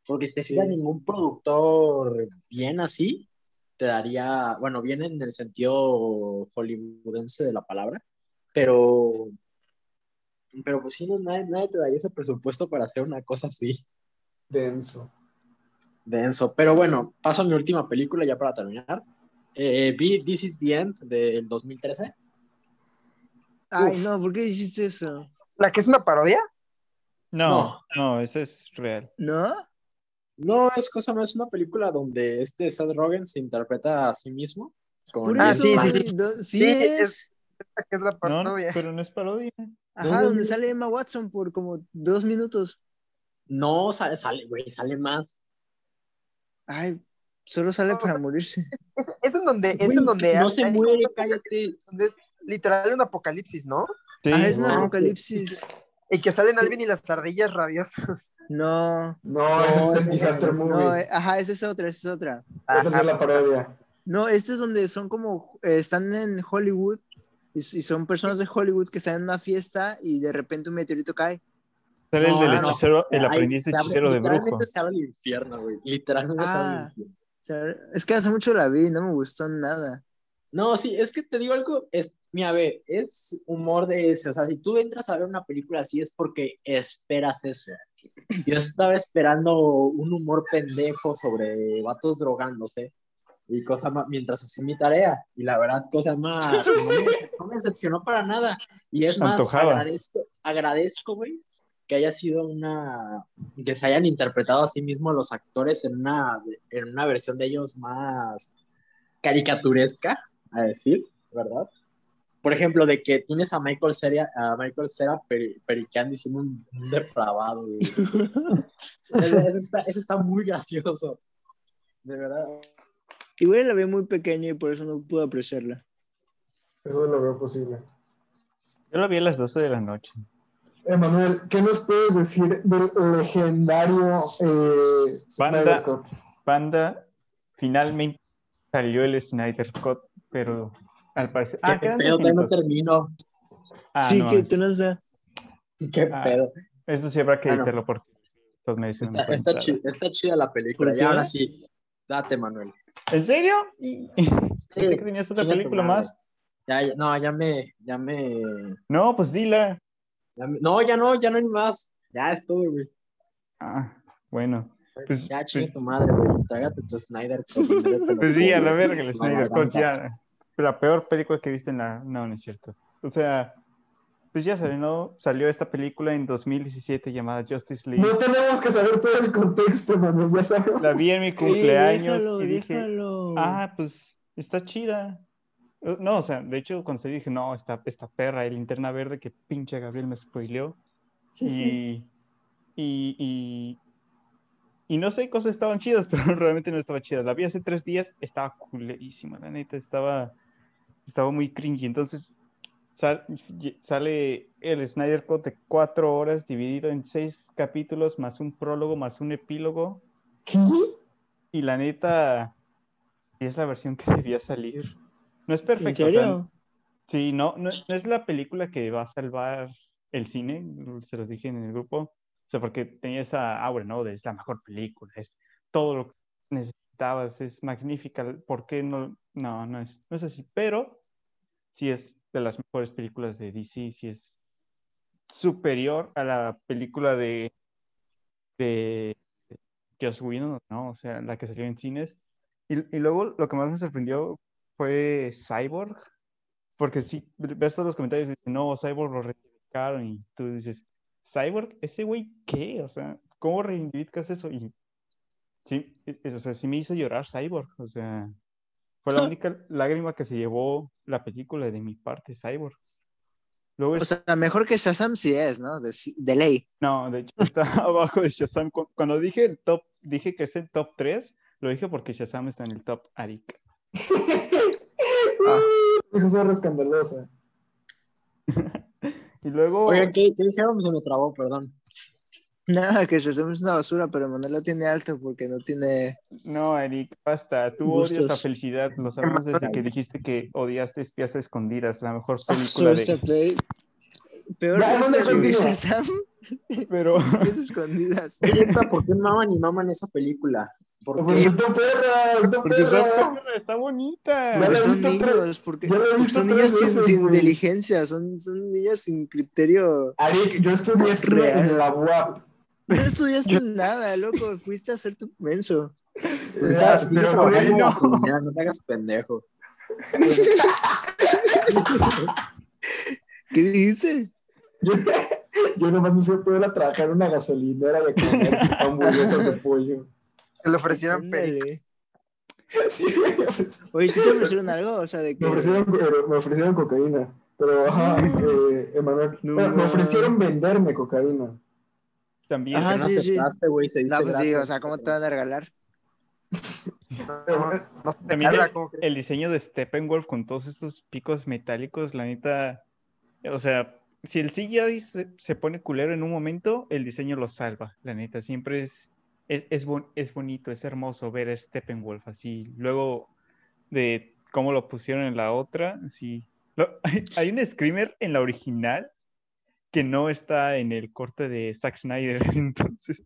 Porque si te Sí. fijas, ningún productor bien así te daría, bueno, bien en el sentido hollywoodense de la palabra, pero, pero pues sí, no, nadie, nadie te daría ese presupuesto para hacer una cosa así, Denso. denso. Pero bueno, paso a mi última película ya para terminar. Eh, vi This is the End del 2013. Ay, no, ¿por qué hiciste eso? ¿La que es una parodia? No, no, ese es real. ¿No? No, es cosa más, es una película donde este Seth Rogen se interpreta a sí mismo. Con Por Ah, eso, sí, sí, sí. no- sí Sí, es. es- ¿La que es la No, parodia? pero no es parodia. Ajá, no, donde no. sale Emma Watson por como dos minutos. No, sale, sale, güey, sale más. Ay, solo sale No, para morirse. Es, es en donde, es Güey, en donde no hay- se hay muere, como- cállate. donde es literal un apocalipsis, ¿no? Sí, Ah, es un no. apocalipsis. Y que salen Alvin y las ardillas rabiosas. No, No, ese es ese el Disaster no, Movie. no, eh, ajá, esa es otra, esa es otra. Esa es la parodia. No, este es donde son como, eh, están en Hollywood y, y son personas de Hollywood que están en una fiesta y de repente un meteorito cae. Sale el No, del no, no. hechicero, el Ay, aprendiz abre- hechicero de brujo. Literalmente se abre el infierno, güey. Literalmente se abre el Ah. infierno. Es que hace mucho la vi no me gustó nada. No, sí, es que te digo algo, es, mira, ve, es humor de ese, o sea, si tú entras a ver una película así es porque esperas eso. Yo estaba esperando un humor pendejo sobre vatos drogándose y cosas más, mientras hacía mi tarea, y la verdad, cosa más, no me, no me decepcionó para nada, y es más, Antojaba. agradezco, agradezco, güey, que haya sido una, que se hayan interpretado a sí mismos los actores en una, en una versión de ellos más caricaturesca, a decir, ¿verdad? Por ejemplo, de que tienes a Michael Cera, a Michael Cera y siendo un, un depravado, güey. eso, eso está, eso está muy gracioso. De verdad. Igual la vi muy pequeña y por eso no pude apreciarla. Eso lo veo posible. Yo lo vi a las 12 de la noche. Emanuel, ¿qué nos puedes decir del legendario eh, Banda. Snyder Cut? Panda, finalmente salió el Snyder Cut, pero al parecer. Ah, ¿Qué quedan pedo? dos Todavía no termino. Ah, sí, no, que es- tú nos da. ¿Qué Ah, pedo? Eso sí habrá que Ah, no. editarlo porque todos me dicen Está, está, cuenta. chi- está chida la película. ¿Por Y qué? ahora sí, date, Manuel. ¿En serio? Y- Pensé que tenías otra película más. Ya, ya- no, ya me, ya me, No, pues dila. ya me- no, ya no, ya no hay más. Ya es todo, güey. Ah, bueno. Pues, ya chinga pues- tu madre, güey. Trágate tu Snyder Pues sí, a la verga el Snyder Cut ya. La peor película que viste en la. No, no es cierto. O sea, pues ya salió, ¿no? Salió esta película en 2017 llamada Justice League. No tenemos que saber todo el contexto, Emanuel, ya sabemos. La vi en mi Sí, cumpleaños déjalo, y dije, déjalo. ah, pues está chida. Eh, No, o sea, de hecho, cuando salí dije, no, esta, esta perra, el linterna verde que pinche Gabriel me spoileó. Y, y, y, y no sé, cosas estaban chidas, pero realmente no estaba chida. La vi hace tres días, estaba culerísima, la neta, estaba, estaba muy cringy. Entonces, sal- sale el Snyder Cut de cuatro horas dividido en seis capítulos, más un prólogo, más un epílogo. ¿Qué? Y la neta, es la versión que debía salir. No es ¿En perfecta. o sea, serio? sí, no, no, no es la película que va a salvar el cine, se los dije en el grupo. O sea, porque tenía esa aura, ¿no? De es la mejor película, es todo lo que necesitabas, es magnífica. ¿Por qué no? No, no es, no es así. Pero sí es de las mejores películas de DC, sí es superior a la película de, de Joss Whedon, ¿no? O sea, la que salió en cines. Y, y luego lo que más me sorprendió fue Cyborg, porque si ves todos los comentarios y dicen, no, Cyborg lo reivindicaron y tú dices, ¿Cyborg? ¿Ese güey qué? O sea, ¿cómo reivindicas eso? Y sí, e- o sea, sí me hizo llorar Cyborg, o sea, fue la única lágrima que se llevó la película de mi parte, Cyborg. Luego O es- sea, mejor que Shazam sí es, ¿no? De, de ley. no, de hecho está abajo de Shazam. Cu- Cuando dije el top, dije que es el top 3, lo dije porque Shazam está en el top Arik. Dijo zorra escandalosa. Y luego, Oigan, ¿qué, qué? Se me trabó, perdón. Nada, que Shazam es una basura, pero Manuel la tiene alto porque no tiene... no, Arik, basta. Tú odias la felicidad. Lo sabemos desde que dijiste que odiaste Espías Escondidas, la mejor Ah, película de. pe- Peor que. Shazam, Pero, es escondidas. ¿por qué maman y maman esa película? ¿Por Porque qué? está perra, está porque está, perra. está bonita. Porque he son niños, porque, porque son niños sin, veces, sin güey. inteligencia, son, son niños sin criterio. Arik, yo estudié en la UAP. No estudiaste nada, loco, fuiste a hacer tu menso. Ya, Sigue pero no. te hagas pendejo. ¿Qué dices? Yo, yo nomás me fui a poder a trabajar en una gasolinera a comer hamburguesas de pollo. Que le ofrecieran perico. Ándale. Sí, me ofrecieron- Oye, ¿sí te ofrecieron algo? O sea, de me ofrecieron, eh, me ofrecieron cocaína. Pero, ajá, eh, Emanuel. No, me ofrecieron venderme cocaína. También. Ajá, Que no sí, sí. aceptaste, güey, se dice No, pues sí, gracias. o sea, ¿cómo te van a regalar? No, También el, el diseño de Steppenwolf con todos estos picos metálicos, la neta, o sea, si el CGI se, se pone culero en un momento, el diseño lo salva, la neta, siempre es, es, es, bon- es bonito, es hermoso ver a Steppenwolf así, luego de cómo lo pusieron en la otra, sí. Lo- hay, hay un screamer en la original que no está en el corte de Zack Snyder, entonces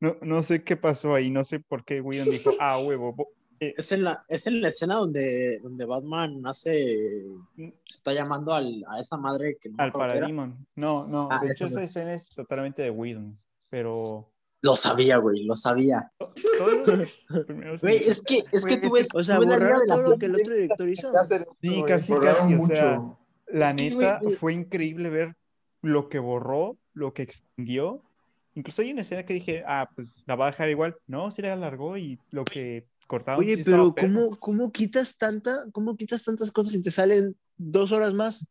no, no sé qué pasó ahí, no sé por qué Whedon dijo, ah, huevo, eh, Es en la, es en la escena donde, donde Batman hace. Se está llamando al, a esa madre que no Al. Parademon. No, no, Ah, de hecho esa escena es totalmente de Whedon, pero... Lo sabía, güey, lo sabía. Güey, es que, es que tú es ves. O sea, borraron liga de la todo lo que el otro director hizo. ¿Qué hacer eso, Sí, casi, casi, o sea, mucho. la neta fue increíble ver lo que borró, lo que extendió. Incluso hay una escena que dije, ah, pues la va a dejar igual. No, sí la alargó y lo que cortaron Oye, sí pero. ¿cómo, ¿cómo quitas tanta, cómo quitas tantas cosas y te salen dos horas más?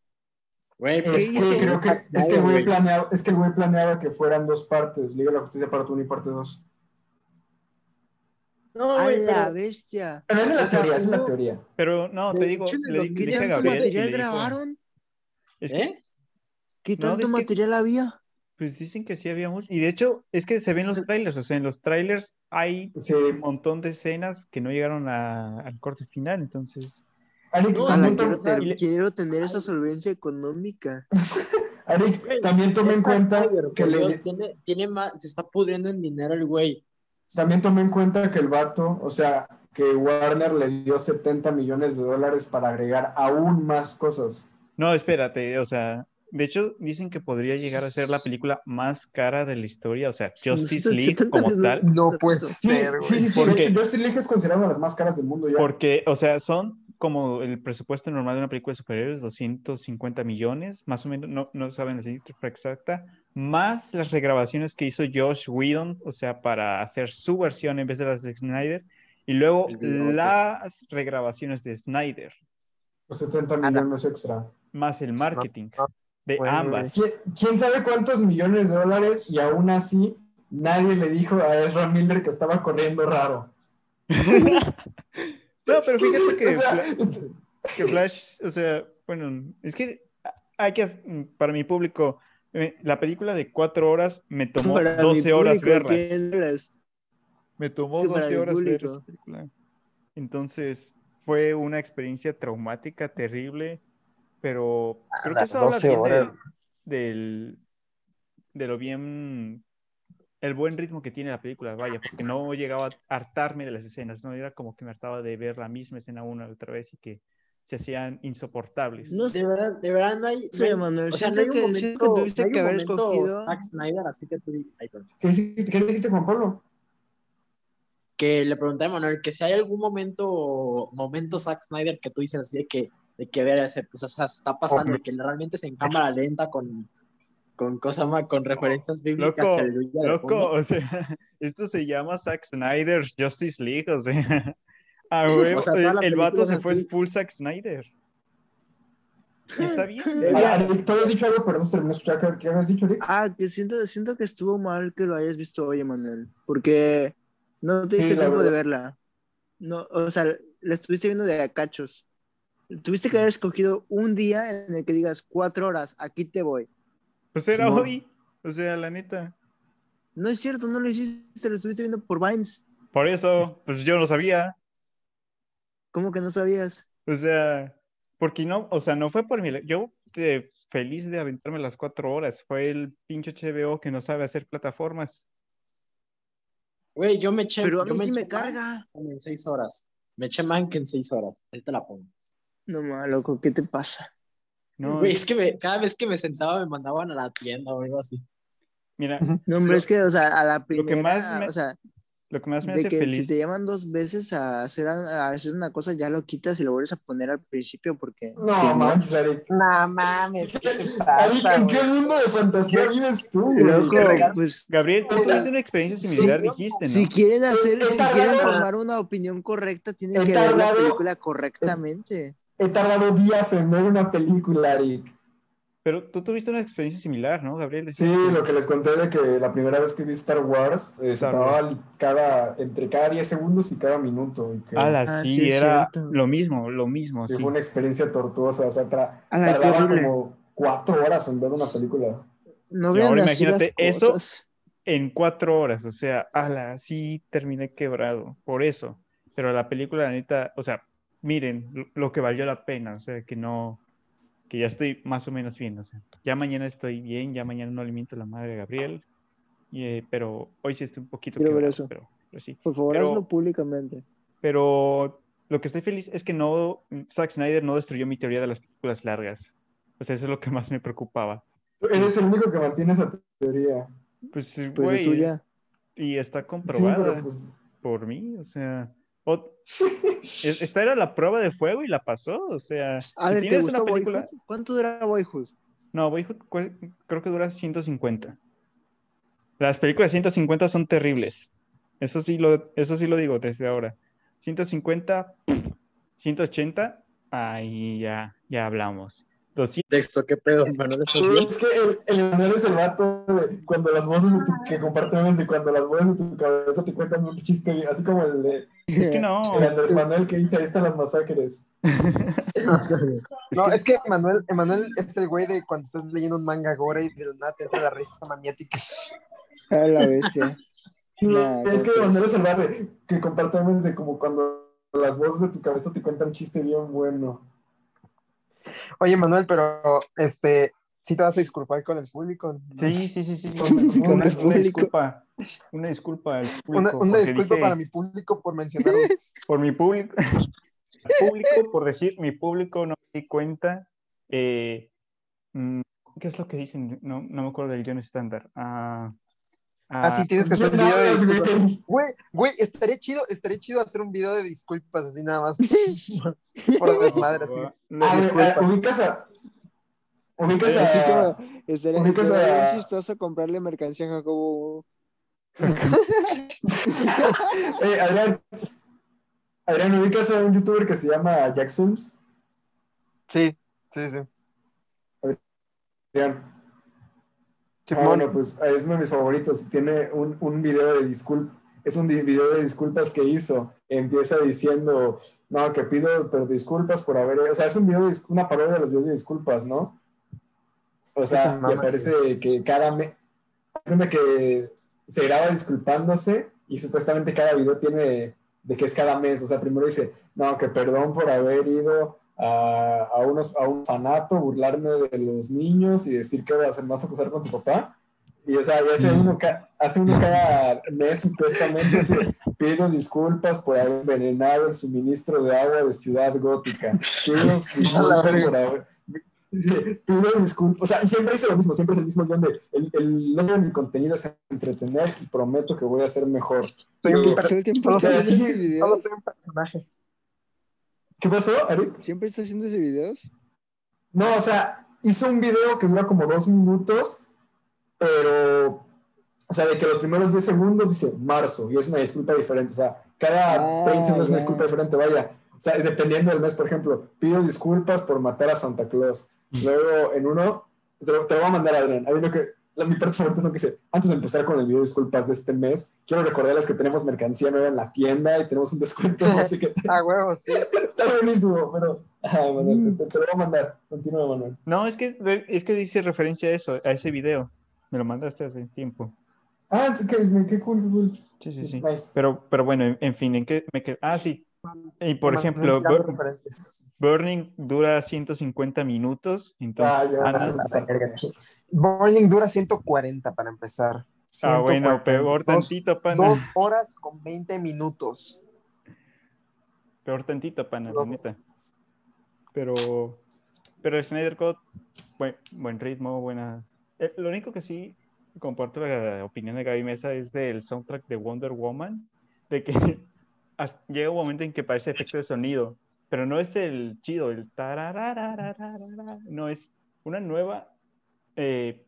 Güey, Es pues, que hizo? creo que, es que el güey planeaba, es que el güey planeaba que fueran dos partes, Liga de la Justicia parte 1 y parte 2. No, A la pero. bestia. Pero esa es la O sea, teoría, esa es la teoría. Pero no, te digo, le, di- 2000 le ¿Qué dije a tanto Gabriel y material le dijo, grabaron? es que, ¿Eh? ¿Qué No, tanto que- material había? pues dicen que sí había mucho. Y de hecho, es que se ven los trailers, o sea, en los trailers hay Sí. un montón de escenas que no llegaron a- al corte final, entonces... Arik, No, Ala, quiero, to- ter- y le- quiero tener esa solvencia económica. Arik, Güey, también tome en cuenta que le, Dios, tiene, tiene más, se está pudriendo en dinero el güey. también tome en cuenta que el vato, o sea, que Warner le dio 70 millones de dólares para agregar aún más cosas. No, espérate, o sea, de hecho dicen que podría llegar a ser la película más cara de la historia, o sea, Justice League como tal, No puede ser, sí, güey. sí, sí. ¿Por De qué? hecho, Justice League es considerada una de las más caras del mundo ya. porque, o sea, son como el presupuesto normal de una película de superhéroes, 250 millones, más o menos, no, no saben la cifra exacta, más las regrabaciones que hizo Josh Whedon, o sea, para hacer su versión en vez de las de Snyder, y luego las regrabaciones de Snyder, Los 70 millones extra. más el marketing no, de güey. ambas. ¿Quién, quién sabe cuántos millones de dólares y aún así nadie le dijo a Ezra Miller que estaba corriendo raro? No, pero fíjate que, O sea, Fla- que Flash, o sea, bueno, es que hay que, para mi público, eh, la película de cuatro horas me tomó Para mi 12 horas público, verlas. ¿quién eres? Me tomó que para 12 mi horas ver esa película. Entonces, fue una experiencia traumática, terrible, pero creo que eso habla 12 bien del, del- de lo bien, el buen ritmo que tiene la película, vaya, porque no llegaba a hartarme de las escenas, no era como que me hartaba de ver la misma escena una y otra vez y que se hacían insoportables. No sé, De verdad, de verdad no hay. no Sí, Manuel, o sea, no hay que- momento. que tuviste no hay que haber escogido- Zack Snyder, así que tú. ¿Qué, dijiste- qué dijiste, Juan Pablo? que le pregunté a Manuel que si hay algún momento, momento Zack Snyder que tú dices así de que, de que ver ese, pues, o sea, está pasando, que realmente es en cámara lenta con, con cosa más, con referencias bíblicas Loco, de loco, o sea, esto se llama Zack Snyder's Justice League, o sea, a huevo, O sea, el, el vato se es fue así. full Zack Snyder. Está bien. Tú habías dicho algo, pero no se terminó escuchar. ¿Qué, habías dicho, Arik? Ah, que siento, siento que estuvo mal que lo hayas visto hoy, Emanuel, porque no te Sí, diste la tiempo de verla. No, o sea, la estuviste viendo de a cachos. Tuviste que haber escogido un día en el que digas cuatro horas, aquí te voy. Pues era Simón. hoy, o sea, la neta. No es cierto, no lo hiciste, lo estuviste viendo por Vines. Por eso, pues yo no sabía, ¿Cómo que no sabías? o sea, porque no, o sea, no fue por mi, yo eh, feliz de aventarme las cuatro horas, fue el pinche HBO que no sabe hacer plataformas. Güey, yo me eché. Pero a mí sí me carga. en seis horas. Me eché más que en seis horas. Ahí te la pongo. No, ma, loco, ¿qué te pasa? No, Güey, es que me- cada vez que me sentaba me mandaban a la tienda o algo así. mira, No, hombre, Lo- es que, o sea, a la lo que primera, más me- o sea, lo que más me de hace que feliz. si te llaman dos veces a hacer, a hacer una cosa, ya lo quitas y lo vuelves a poner al principio porque... No, si manches, Arik. No mames, ¿qué te ¿en qué mundo de fantasía vives tú, güey? Loco, pues Gabriel, tú tuviste una experiencia similar, Sí, dijiste, ¿no? si quieren hacer, si quieren formar una opinión correcta, tienen que ver la película correctamente. He tardado días en ver una película, Arik. Pero tú tuviste una experiencia similar, ¿no, Gabriel? Sí, lo que les conté de que la primera vez que vi Star Wars eh, acababa cada, entre cada 10 segundos y cada minuto. Y que, Ala, Ah, sí, sí, era cierto. lo mismo, lo mismo, sí, sí. fue una experiencia tortuosa. O sea, tra- Ala, qué tardaba como cuatro horas en ver una película. No vean ahora las imagínate eso. En cuatro horas, o sea, ala, sí terminé quebrado, por eso. Pero la película, la neta, o sea, miren lo, que valió la pena, o sea, que no, que ya estoy más o menos bien, o sea, ya mañana estoy bien, ya mañana no le miento a la madre de Gabriel, y, eh, pero hoy sí estoy un poquito Quiero ver quebrado, eso. pero, pero sí. Por favor, Pero- hazlo públicamente. Pero lo que estoy feliz es que no, Zack Snyder no destruyó mi teoría de las películas largas. O sea, eso es lo que más me preocupaba. Eres el único que mantiene esa teoría. Pues, Pues güey, es tuya. y está Sí, comprobada pero pues. por mí, o sea, esta era la prueba de fuego y la pasó, o sea, si A ver, ¿te tienes gustó una película, Boyhood? ¿Cuánto dura Boyhood? no, Boyhood creo que dura 150. Las películas de 150 son terribles. Eso sí lo, eso sí lo digo desde ahora. 150, 180, ahí ya, ya hablamos. 200, Texto, ¿qué pedo, Manuel? Es que el, el Manuel es el vato de cuando las voces de tu, que comparte memes de cuando las voces de tu cabeza te cuentan un chiste, así como el de es que no, el Andrés Manuel que dice ahí están las masacres. No, es que Emanuel, Emanuel es el güey de cuando estás leyendo un manga gore y de la nada te entra la risa maniática. A la bestia. Nah, es que ¿cómo Manuel es el vato de- que comparte memes de como cuando las voces de tu cabeza te cuentan un chiste bien bueno. Oye, Manuel, pero este, sí te vas a disculpar con el público. sí, sí, sí, sí, Con una, el una disculpa, una disculpa al público, Una, disculpa dije- para mi público por mencionar por mi público, público, por decir mi público, no me di cuenta. eh, mm, ¿Qué es lo que dicen? No, no me acuerdo del guion estándar. Ah, Ah, sí, ah, tienes que hacer un video de disculpas. güey. Güey, estaría chido, estaría chido hacer un video de disculpas así nada más. por desmadre así. no, A ver, disculpas. a- ubicas a. Ubicas a. Así como estaría, estaría a- bien chistoso comprarle mercancía a Jacobo. Eh, Adrián. Adrián, ubicas a un youtuber que se llama Jax Films. Sí, sí, sí. Adrián. Ah, bueno, pues es uno de mis favoritos. Tiene un, un video de disculpas. Es un video de disculpas que hizo. Empieza diciendo, no, que pido pero disculpas por haber. O sea, es un video, de una parodia de los videos de disculpas, ¿no? O sea, se me parece que cada mes. que se graba disculpándose y supuestamente cada video tiene de que es cada mes. O sea, primero dice, no, que perdón por haber ido a, a, unos, a un fanato, burlarme de los niños y decir que vas a más acusar con tu papá. Y o sea, y hace uno, ca- hace uno cada mes supuestamente dice, pido disculpas por haber envenenado el suministro de agua de Ciudad Gótica. Pido disculpas por haber... Pido disculpas, o sea, siempre dice lo mismo, siempre es el mismo guion de el, el, no de mi contenido es entretener y prometo que voy a ser mejor. Un soy un personaje. ¿Qué pasó, Eric? ¿Siempre está haciendo esos videos? No, o sea, hizo un video que dura como dos minutos, pero, o sea, de que los primeros 10 segundos dice marzo y es una disculpa diferente, o sea, cada Ah, 30 segundos es una disculpa diferente, vaya. O sea, dependiendo del mes, por ejemplo, pido disculpas por matar a Santa Claus. Luego, en uno, te, lo- te lo voy a mandar a Adrián. Hay uno que, la, mi parte favorita es lo que dice, antes de empezar con el video de disculpas de este mes, quiero recordarles que tenemos mercancía nueva en la tienda y tenemos un descuento, así que Ah, huevo, sí. está buenísimo, pero, ay, Manuel, te, te lo voy a mandar. Continúa, Manuel. No, es que, es que dice referencia a eso, a ese video. Me lo mandaste hace tiempo. Ah, qué, qué cool, cool. Sí, sí, sí. Nice. Pero, pero bueno, en, en fin, ¿en qué me quedé? Ah, sí. Y por ejemplo, Bur-. Burning dura 150 minutos, entonces... Ah, ya ah, no. Burning dura 140 para empezar. Ah, bueno, 140. peor Dos- tantito, pana. Dos horas con 20 minutos. Peor tantito, pana, la Dos. neta. Pero, pero el Snyder Code, buen, buen ritmo, buena... Eh, lo único que sí comparto la opinión de Gaby Mesa es del soundtrack de Wonder Woman, de que llega un momento en que parece efecto de sonido, pero no es el chido, el no, es una nueva, eh,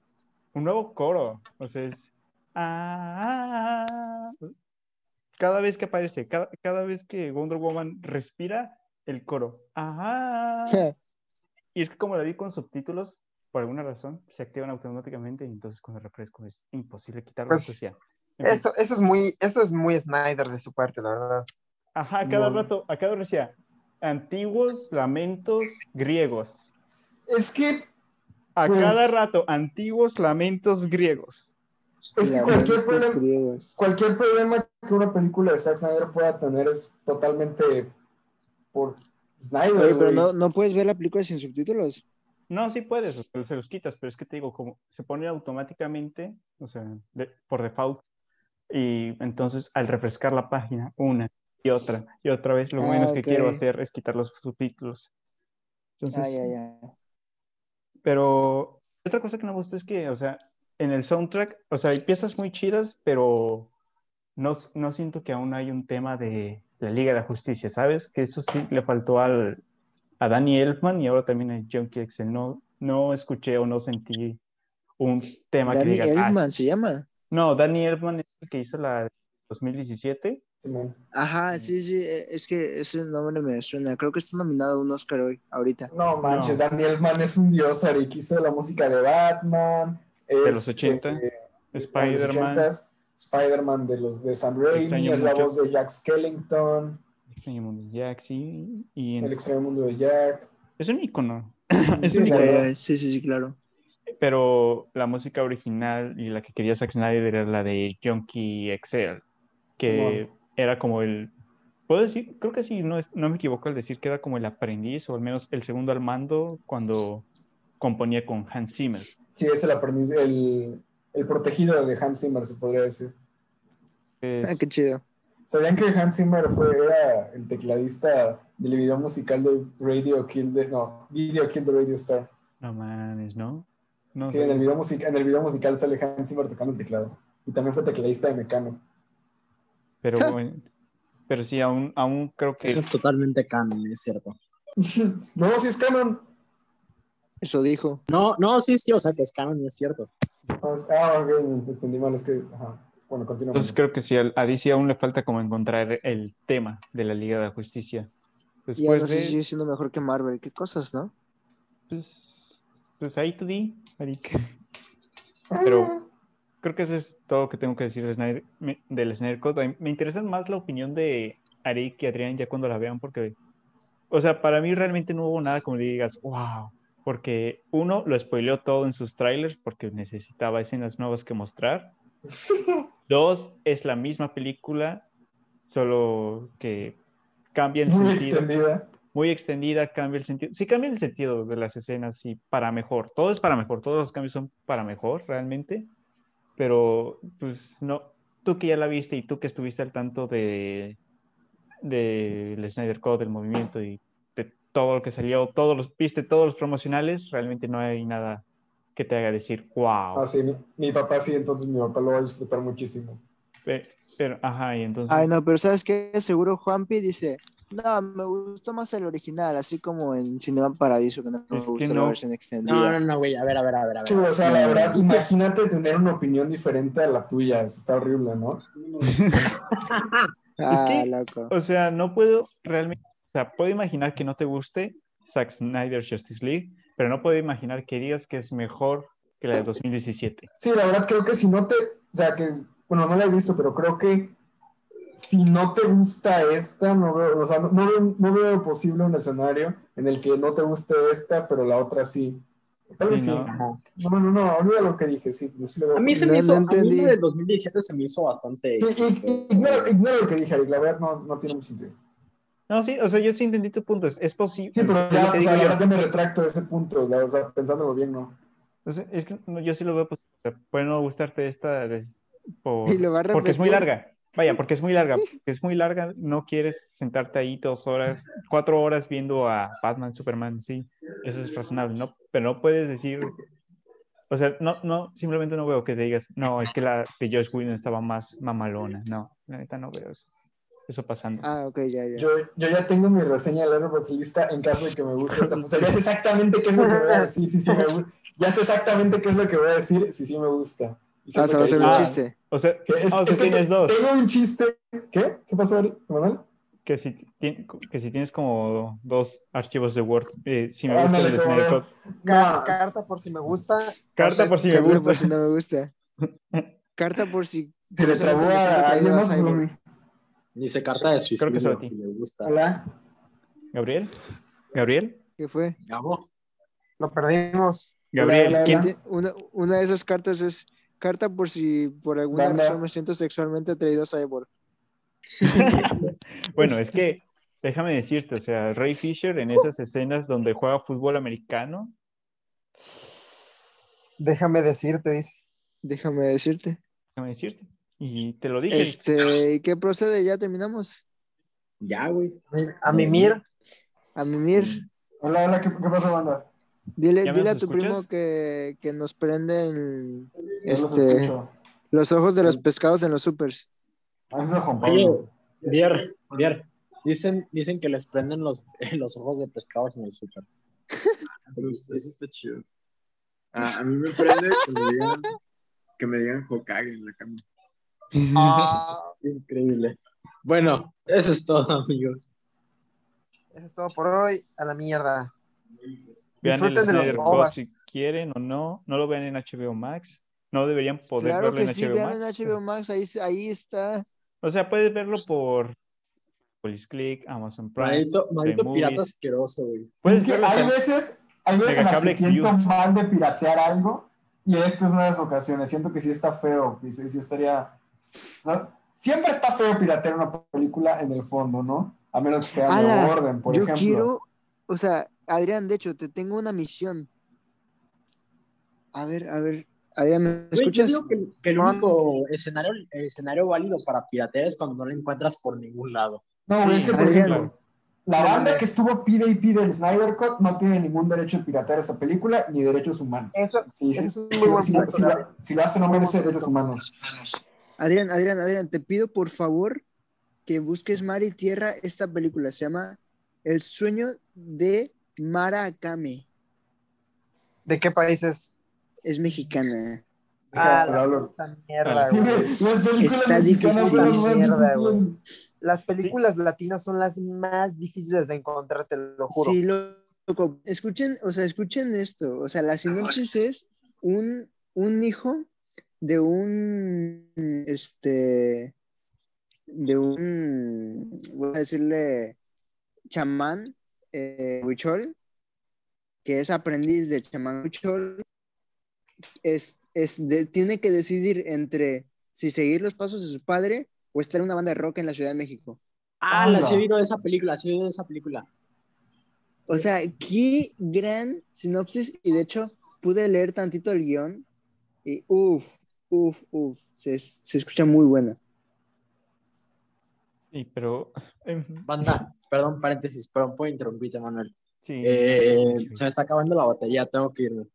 un nuevo coro, o sea, es... ah, ah, ah. cada vez que aparece, cada, cada vez que Wonder Woman respira, el coro. Ajá. Y es que como la vi con subtítulos, por alguna razón, se activan automáticamente y entonces el refresco es imposible quitarlo. Pues. Eso, eso es muy, eso es muy Snyder de su parte, la verdad. Ajá, a cada No. rato, a cada rato decía, antiguos lamentos griegos. Es que, A Pues- cada rato, antiguos lamentos griegos. es que cualquier problema, griegos. cualquier problema que una película de Zack Snyder pueda tener es totalmente por Snyder. Oye, pero no, no puedes ver la película sin subtítulos. No, sí puedes, o sea, se los quitas, pero es que te digo, como se pone automáticamente, o sea, de- por default, y entonces al refrescar la página una y otra y otra vez, lo Ah, menos que quiero hacer es quitar los subtítulos. Entonces, Ah, ya, ya. pero otra cosa que no me gusta es que, o sea, en el soundtrack, o sea, hay piezas muy chidas, pero no, no siento que aún hay un tema de la Liga de la Justicia, ¿sabes? Que eso sí le faltó al, a Danny Elfman y ahora también a John Excel. No, no escuché o no sentí un tema que Danny digas, ah, Elfman se llama. no, Danny Elfman es el que hizo la de 2017. Simón. Ajá, sí, sí, eh, es que ese nombre me suena. Creo que está nominado a un Oscar hoy, ahorita. No manches, No. Daniel Mann es un dios, Ari, que hizo la música de Batman. De es, los 80, eh, Spider-Man, de los 80s, Spider-Man de los de Sam Raimi, es la mucho. voz de Jack Skellington, Extraño Mundo de Jack, sí, y en- El extraño mundo de Jack. es un icono. es Sí, un icono. Eh, sí, sí, sí, claro. pero la música original y la que quería Zack Snyder era la de Junkie Excel, que Simón. Era como el, puedo decir, creo que sí, no, es- no me equivoco al decir que era como el aprendiz o al menos el segundo al mando cuando componía con Hans Zimmer. Sí, es el aprendiz, el, el protegido de Hans Zimmer, se podría decir. Es- Ah, qué chido. ¿Sabían que Hans Zimmer fue, era el tecladista del video musical de Radio Kill the, no, Video Kill the Radio Star? no mames, ¿no? No Sí, en el, video music- en el video musical sale Hans Zimmer tocando el teclado. Y también fue tecladista de Mecano. Pero, bueno, pero sí, aún, aún creo que... Eso es totalmente canon, es cierto. no, sí es canon. Eso dijo. No, no, sí, sí, o sea que es canon y es cierto. Ah, ok, entendí mal, es que, ajá. Bueno, continúa. Entonces creo que sí, a DC aún le falta como encontrar el tema de la Liga de la Justicia. Después sé de... si sigue siendo mejor que Marvel. Qué cosas, ¿no? Pues, pues ahí tú di, Arik. Pero creo que eso es todo lo que tengo que decir del Snyder, del Snyder mí Me interesa más la opinión de Arik y Adrián ya cuando la vean, porque, o sea, para mí realmente no hubo nada como digas, wow, porque uno lo spoileó todo en sus trailers porque necesitaba escenas nuevas que mostrar. Dos, es la misma película, solo que cambia el Muy sentido extendida. muy extendida, cambia el sentido. Sí, cambia el sentido de las escenas y para mejor. Todo es para mejor, todos los cambios son para mejor realmente. Pero, pues no, tú que ya la viste y tú que estuviste al tanto de del Snyder Code, del movimiento y de todo lo que salió, todos los, viste todos los promocionales, realmente no hay nada que te haga decir, wow. Ah, sí, mi, mi papá sí, entonces mi papá lo va a disfrutar muchísimo. Pe- Pero, ajá, y entonces... Ay, no, pero ¿sabes qué? Seguro Juanpi dice, no, me gustó más el original, así como en Cinema Paradiso, que no me Es gustó no. la versión extendida. No, no, no, güey, a ver, a ver, a ver, a ver. Sí, o sea, la verdad, imagínate tener una opinión diferente a la tuya. Eso está horrible, ¿no? Ah, que- loco. O sea, no puedo realmente, o sea, puedo imaginar que no te guste Zack Snyder's Justice League, pero no puedo imaginar que digas que es mejor que la de 2017. Sí, la verdad creo que si no te, o sea, que, bueno, no la he visto, pero creo que si no te gusta esta, no veo, o sea, no, no veo, no veo posible un escenario en el que no te guste esta, pero la otra sí. Tal vez Sí. ¿no? No, no, no, no, olvida lo que dije, sí. pues sí lo veo A mí se No, me hizo, no a mí de 2017 se me hizo bastante... Sí, y- ignora, ignora lo que dije, Eric, la verdad no, no tiene mucho sentido. No, sí, o sea, yo sí entendí tu punto, es, es posible. Sí, pero es ya, o sea, yo. verdad me retracto de ese punto, la verdad, pensándolo bien, no. O sea, es que no, yo sí lo veo posible. O sea, puede no gustarte esta des- por- Y lo va a porque es muy larga. Vaya, porque es muy larga. es muy larga, no quieres sentarte ahí dos horas, cuatro horas viendo a Batman, Superman, sí, eso es razonable, ¿no? Pero no puedes decir, o sea, no, no, simplemente no veo que te digas, no, es que la de Josh Whedon estaba más mamalona. No, la neta no veo eso, eso pasando. Ah, ok, ya, ya. Yo, yo ya tengo mi reseña de Letterboxd lista en caso de que me guste esta. O sea, ya sé exactamente qué es lo que voy a decir. Sí, sí, me Ya sé exactamente qué es lo que voy a decir. Sí, sí, me gusta. Ah, siento se va a que- hacer un Ah. chiste. O sea, es- ah, o sea, es que tienes dos. Tengo un chiste. ¿Qué? ¿Qué pasó, Ari? ¿Manuel? que si, que si tienes como dos archivos de Word, eh, si me gusta Ándale, el No, carta por si me gusta. Carta por si me Carta gusta. por si no me gusta. Carta por si. Se le trabó a alguien más. Dice carta de suicidio, solo a ti. si le gusta. Hola. Gabriel, Gabriel, ¿Qué fue? Gabo. Lo perdimos. Gabriel, Hola, hola, ¿quién hola. Ti- Una, una de esas cartas es carta por si por alguna Banda. razón me siento sexualmente atraído a Cyborg. Bueno, es que déjame decirte, o sea, Ray Fisher en esas escenas donde juega fútbol americano, Déjame decirte, dice. Déjame decirte. déjame decirte, y te lo dije, Este, ¿y ¿qué procede? ¿Ya terminamos? Ya, güey. A mimir. A mimir. Hola, hola, ¿qué, qué pasa, banda? Dile, ¿Ya me dile a tu escuchas? primo que, que nos prenden este, los ojos de los pescados en los supers. Ese es Juan Oye, Pablo. Vier, Vier. Dicen, dicen que les prenden los, los ojos de pescados en el súper. Eso está chido. Ah, a mí me prende que me digan, que me digan Hokage en la cama. Ah, Increíble. Bueno, eso es todo, amigos. eso es todo por hoy. A la mierda. Vean el Disfruten de los ovas. si quieren o no, no lo vean en HBO Max, no deberían poder Claro verlo que en sí, HBO vean Max. en HBO Max, ahí, ahí está. O sea, puedes verlo por Police Click, Amazon Prime. Maldito, maldito Movies. pirata asqueroso, güey. Puedes Es que hay veces, hay veces en las que siento View. mal de piratear algo y esto es una de esas ocasiones. Siento que sí está feo, que sí, sí estaría... ¿no? Siempre está feo piratear una película en el fondo, ¿no? A menos que sea de orden, por Yo ejemplo. quiero, o sea, Adrián, de hecho, te tengo una misión. A ver, a ver, Adrián, ¿me Güey, yo escuchas? digo que, que el único escenario, el escenario válido para piratear es cuando no lo encuentras por ningún lado. No, güey, es que, por Adrián. ejemplo, la banda que estuvo pide y pide el Snyder Cut no tiene ningún derecho de piratear esa película ni derechos humanos. Eso, Sí, sí, eso es si, muy buen si- punto, si- Gabriel. si lo hace no merece derechos humanos. Adrián, Adrián, Adrián, te pido por favor que busques Mar y Tierra esta película. Se llama El sueño de Mara Akame. ¿De qué países? Es mexicana. Ah, Déjalo, la puta mierda, Sí, güey. güey, las películas Está son las difícil. Mierda, difíciles. Las películas latinas son las más difíciles de encontrar, te lo juro. Sí, loco. Escuchen, o sea, escuchen esto. O sea, la sinopsis es un, un hijo de un, este, de un, voy a decirle, chamán, eh, huichol, que es aprendiz de chamán huichol, es, es de- tiene que decidir entre si seguir los pasos de su padre o estar en una banda de rock en la Ciudad de México. Ah, la Anda. sí he visto esa película, sí he visto esa película. O sea, qué gran sinopsis. Y de hecho, pude leer tantito el guion. Y uff, uff, uff. Se, se escucha muy buena. Sí, pero... Banda, perdón, paréntesis, perdón por interrumpirte, Manuel. sí, Eh, se me está acabando la batería, tengo que irme.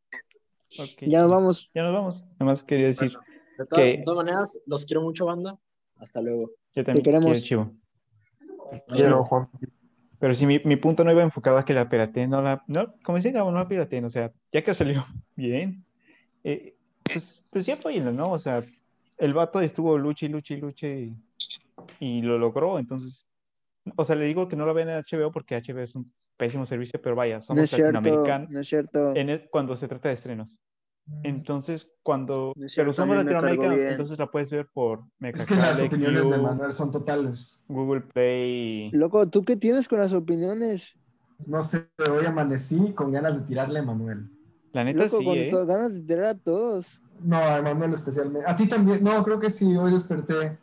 Ya nos vamos. Ya nos vamos. Nada más quería decir, Bueno, de, todas, que- de todas maneras, los quiero mucho, banda. Hasta luego. yo también queremos. quiero chivo. Quiero, Juan. Pero sí, mi, mi punto no iba enfocado a que la pirateen, no la, no, como Gabo, no la pirateen, o sea, ya que salió bien, eh, pues, pues ya fue, ¿no? O sea, el vato estuvo luche y luche y luche y, y lo logró, entonces, o sea, le digo que no lo vean en HBO porque HBO es un pésimo servicio, pero vaya, No somos es cierto. latinoamericanos No es cierto. en el- cuando se trata de estrenos. Entonces, cuando, No pero cierto, a somos latinoamericanos, entonces la puedes ver por Es que las opiniones de Manuel son totales. Google Play. Loco, ¿tú qué tienes con las opiniones? No sé, hoy amanecí con ganas de tirarle a Manuel. La neta Loco, sí, con ¿eh? ganas de tirar a todos. No, a Manuel especialmente. A ti también. No, creo que sí, hoy desperté.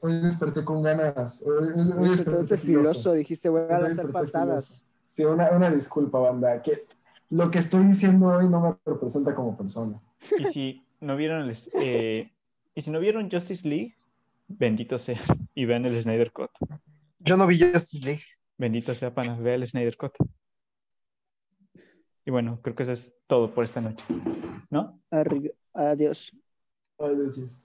Hoy desperté con ganas. Hoy, hoy- hoy desperté filoso. filoso. Dijiste, voy a lanzar patadas. Sí, una, una disculpa, banda. Que lo que estoy diciendo hoy no me representa como persona. Y si no vieron el, eh, y si no vieron Justice League, bendito sea y vean el Snyder Cut. Yo no vi Justice League. Bendito sea pana, vea el Snyder Cut. Y bueno, creo que eso es todo por esta noche. ¿No? Arri- Adiós. Ay, Dios.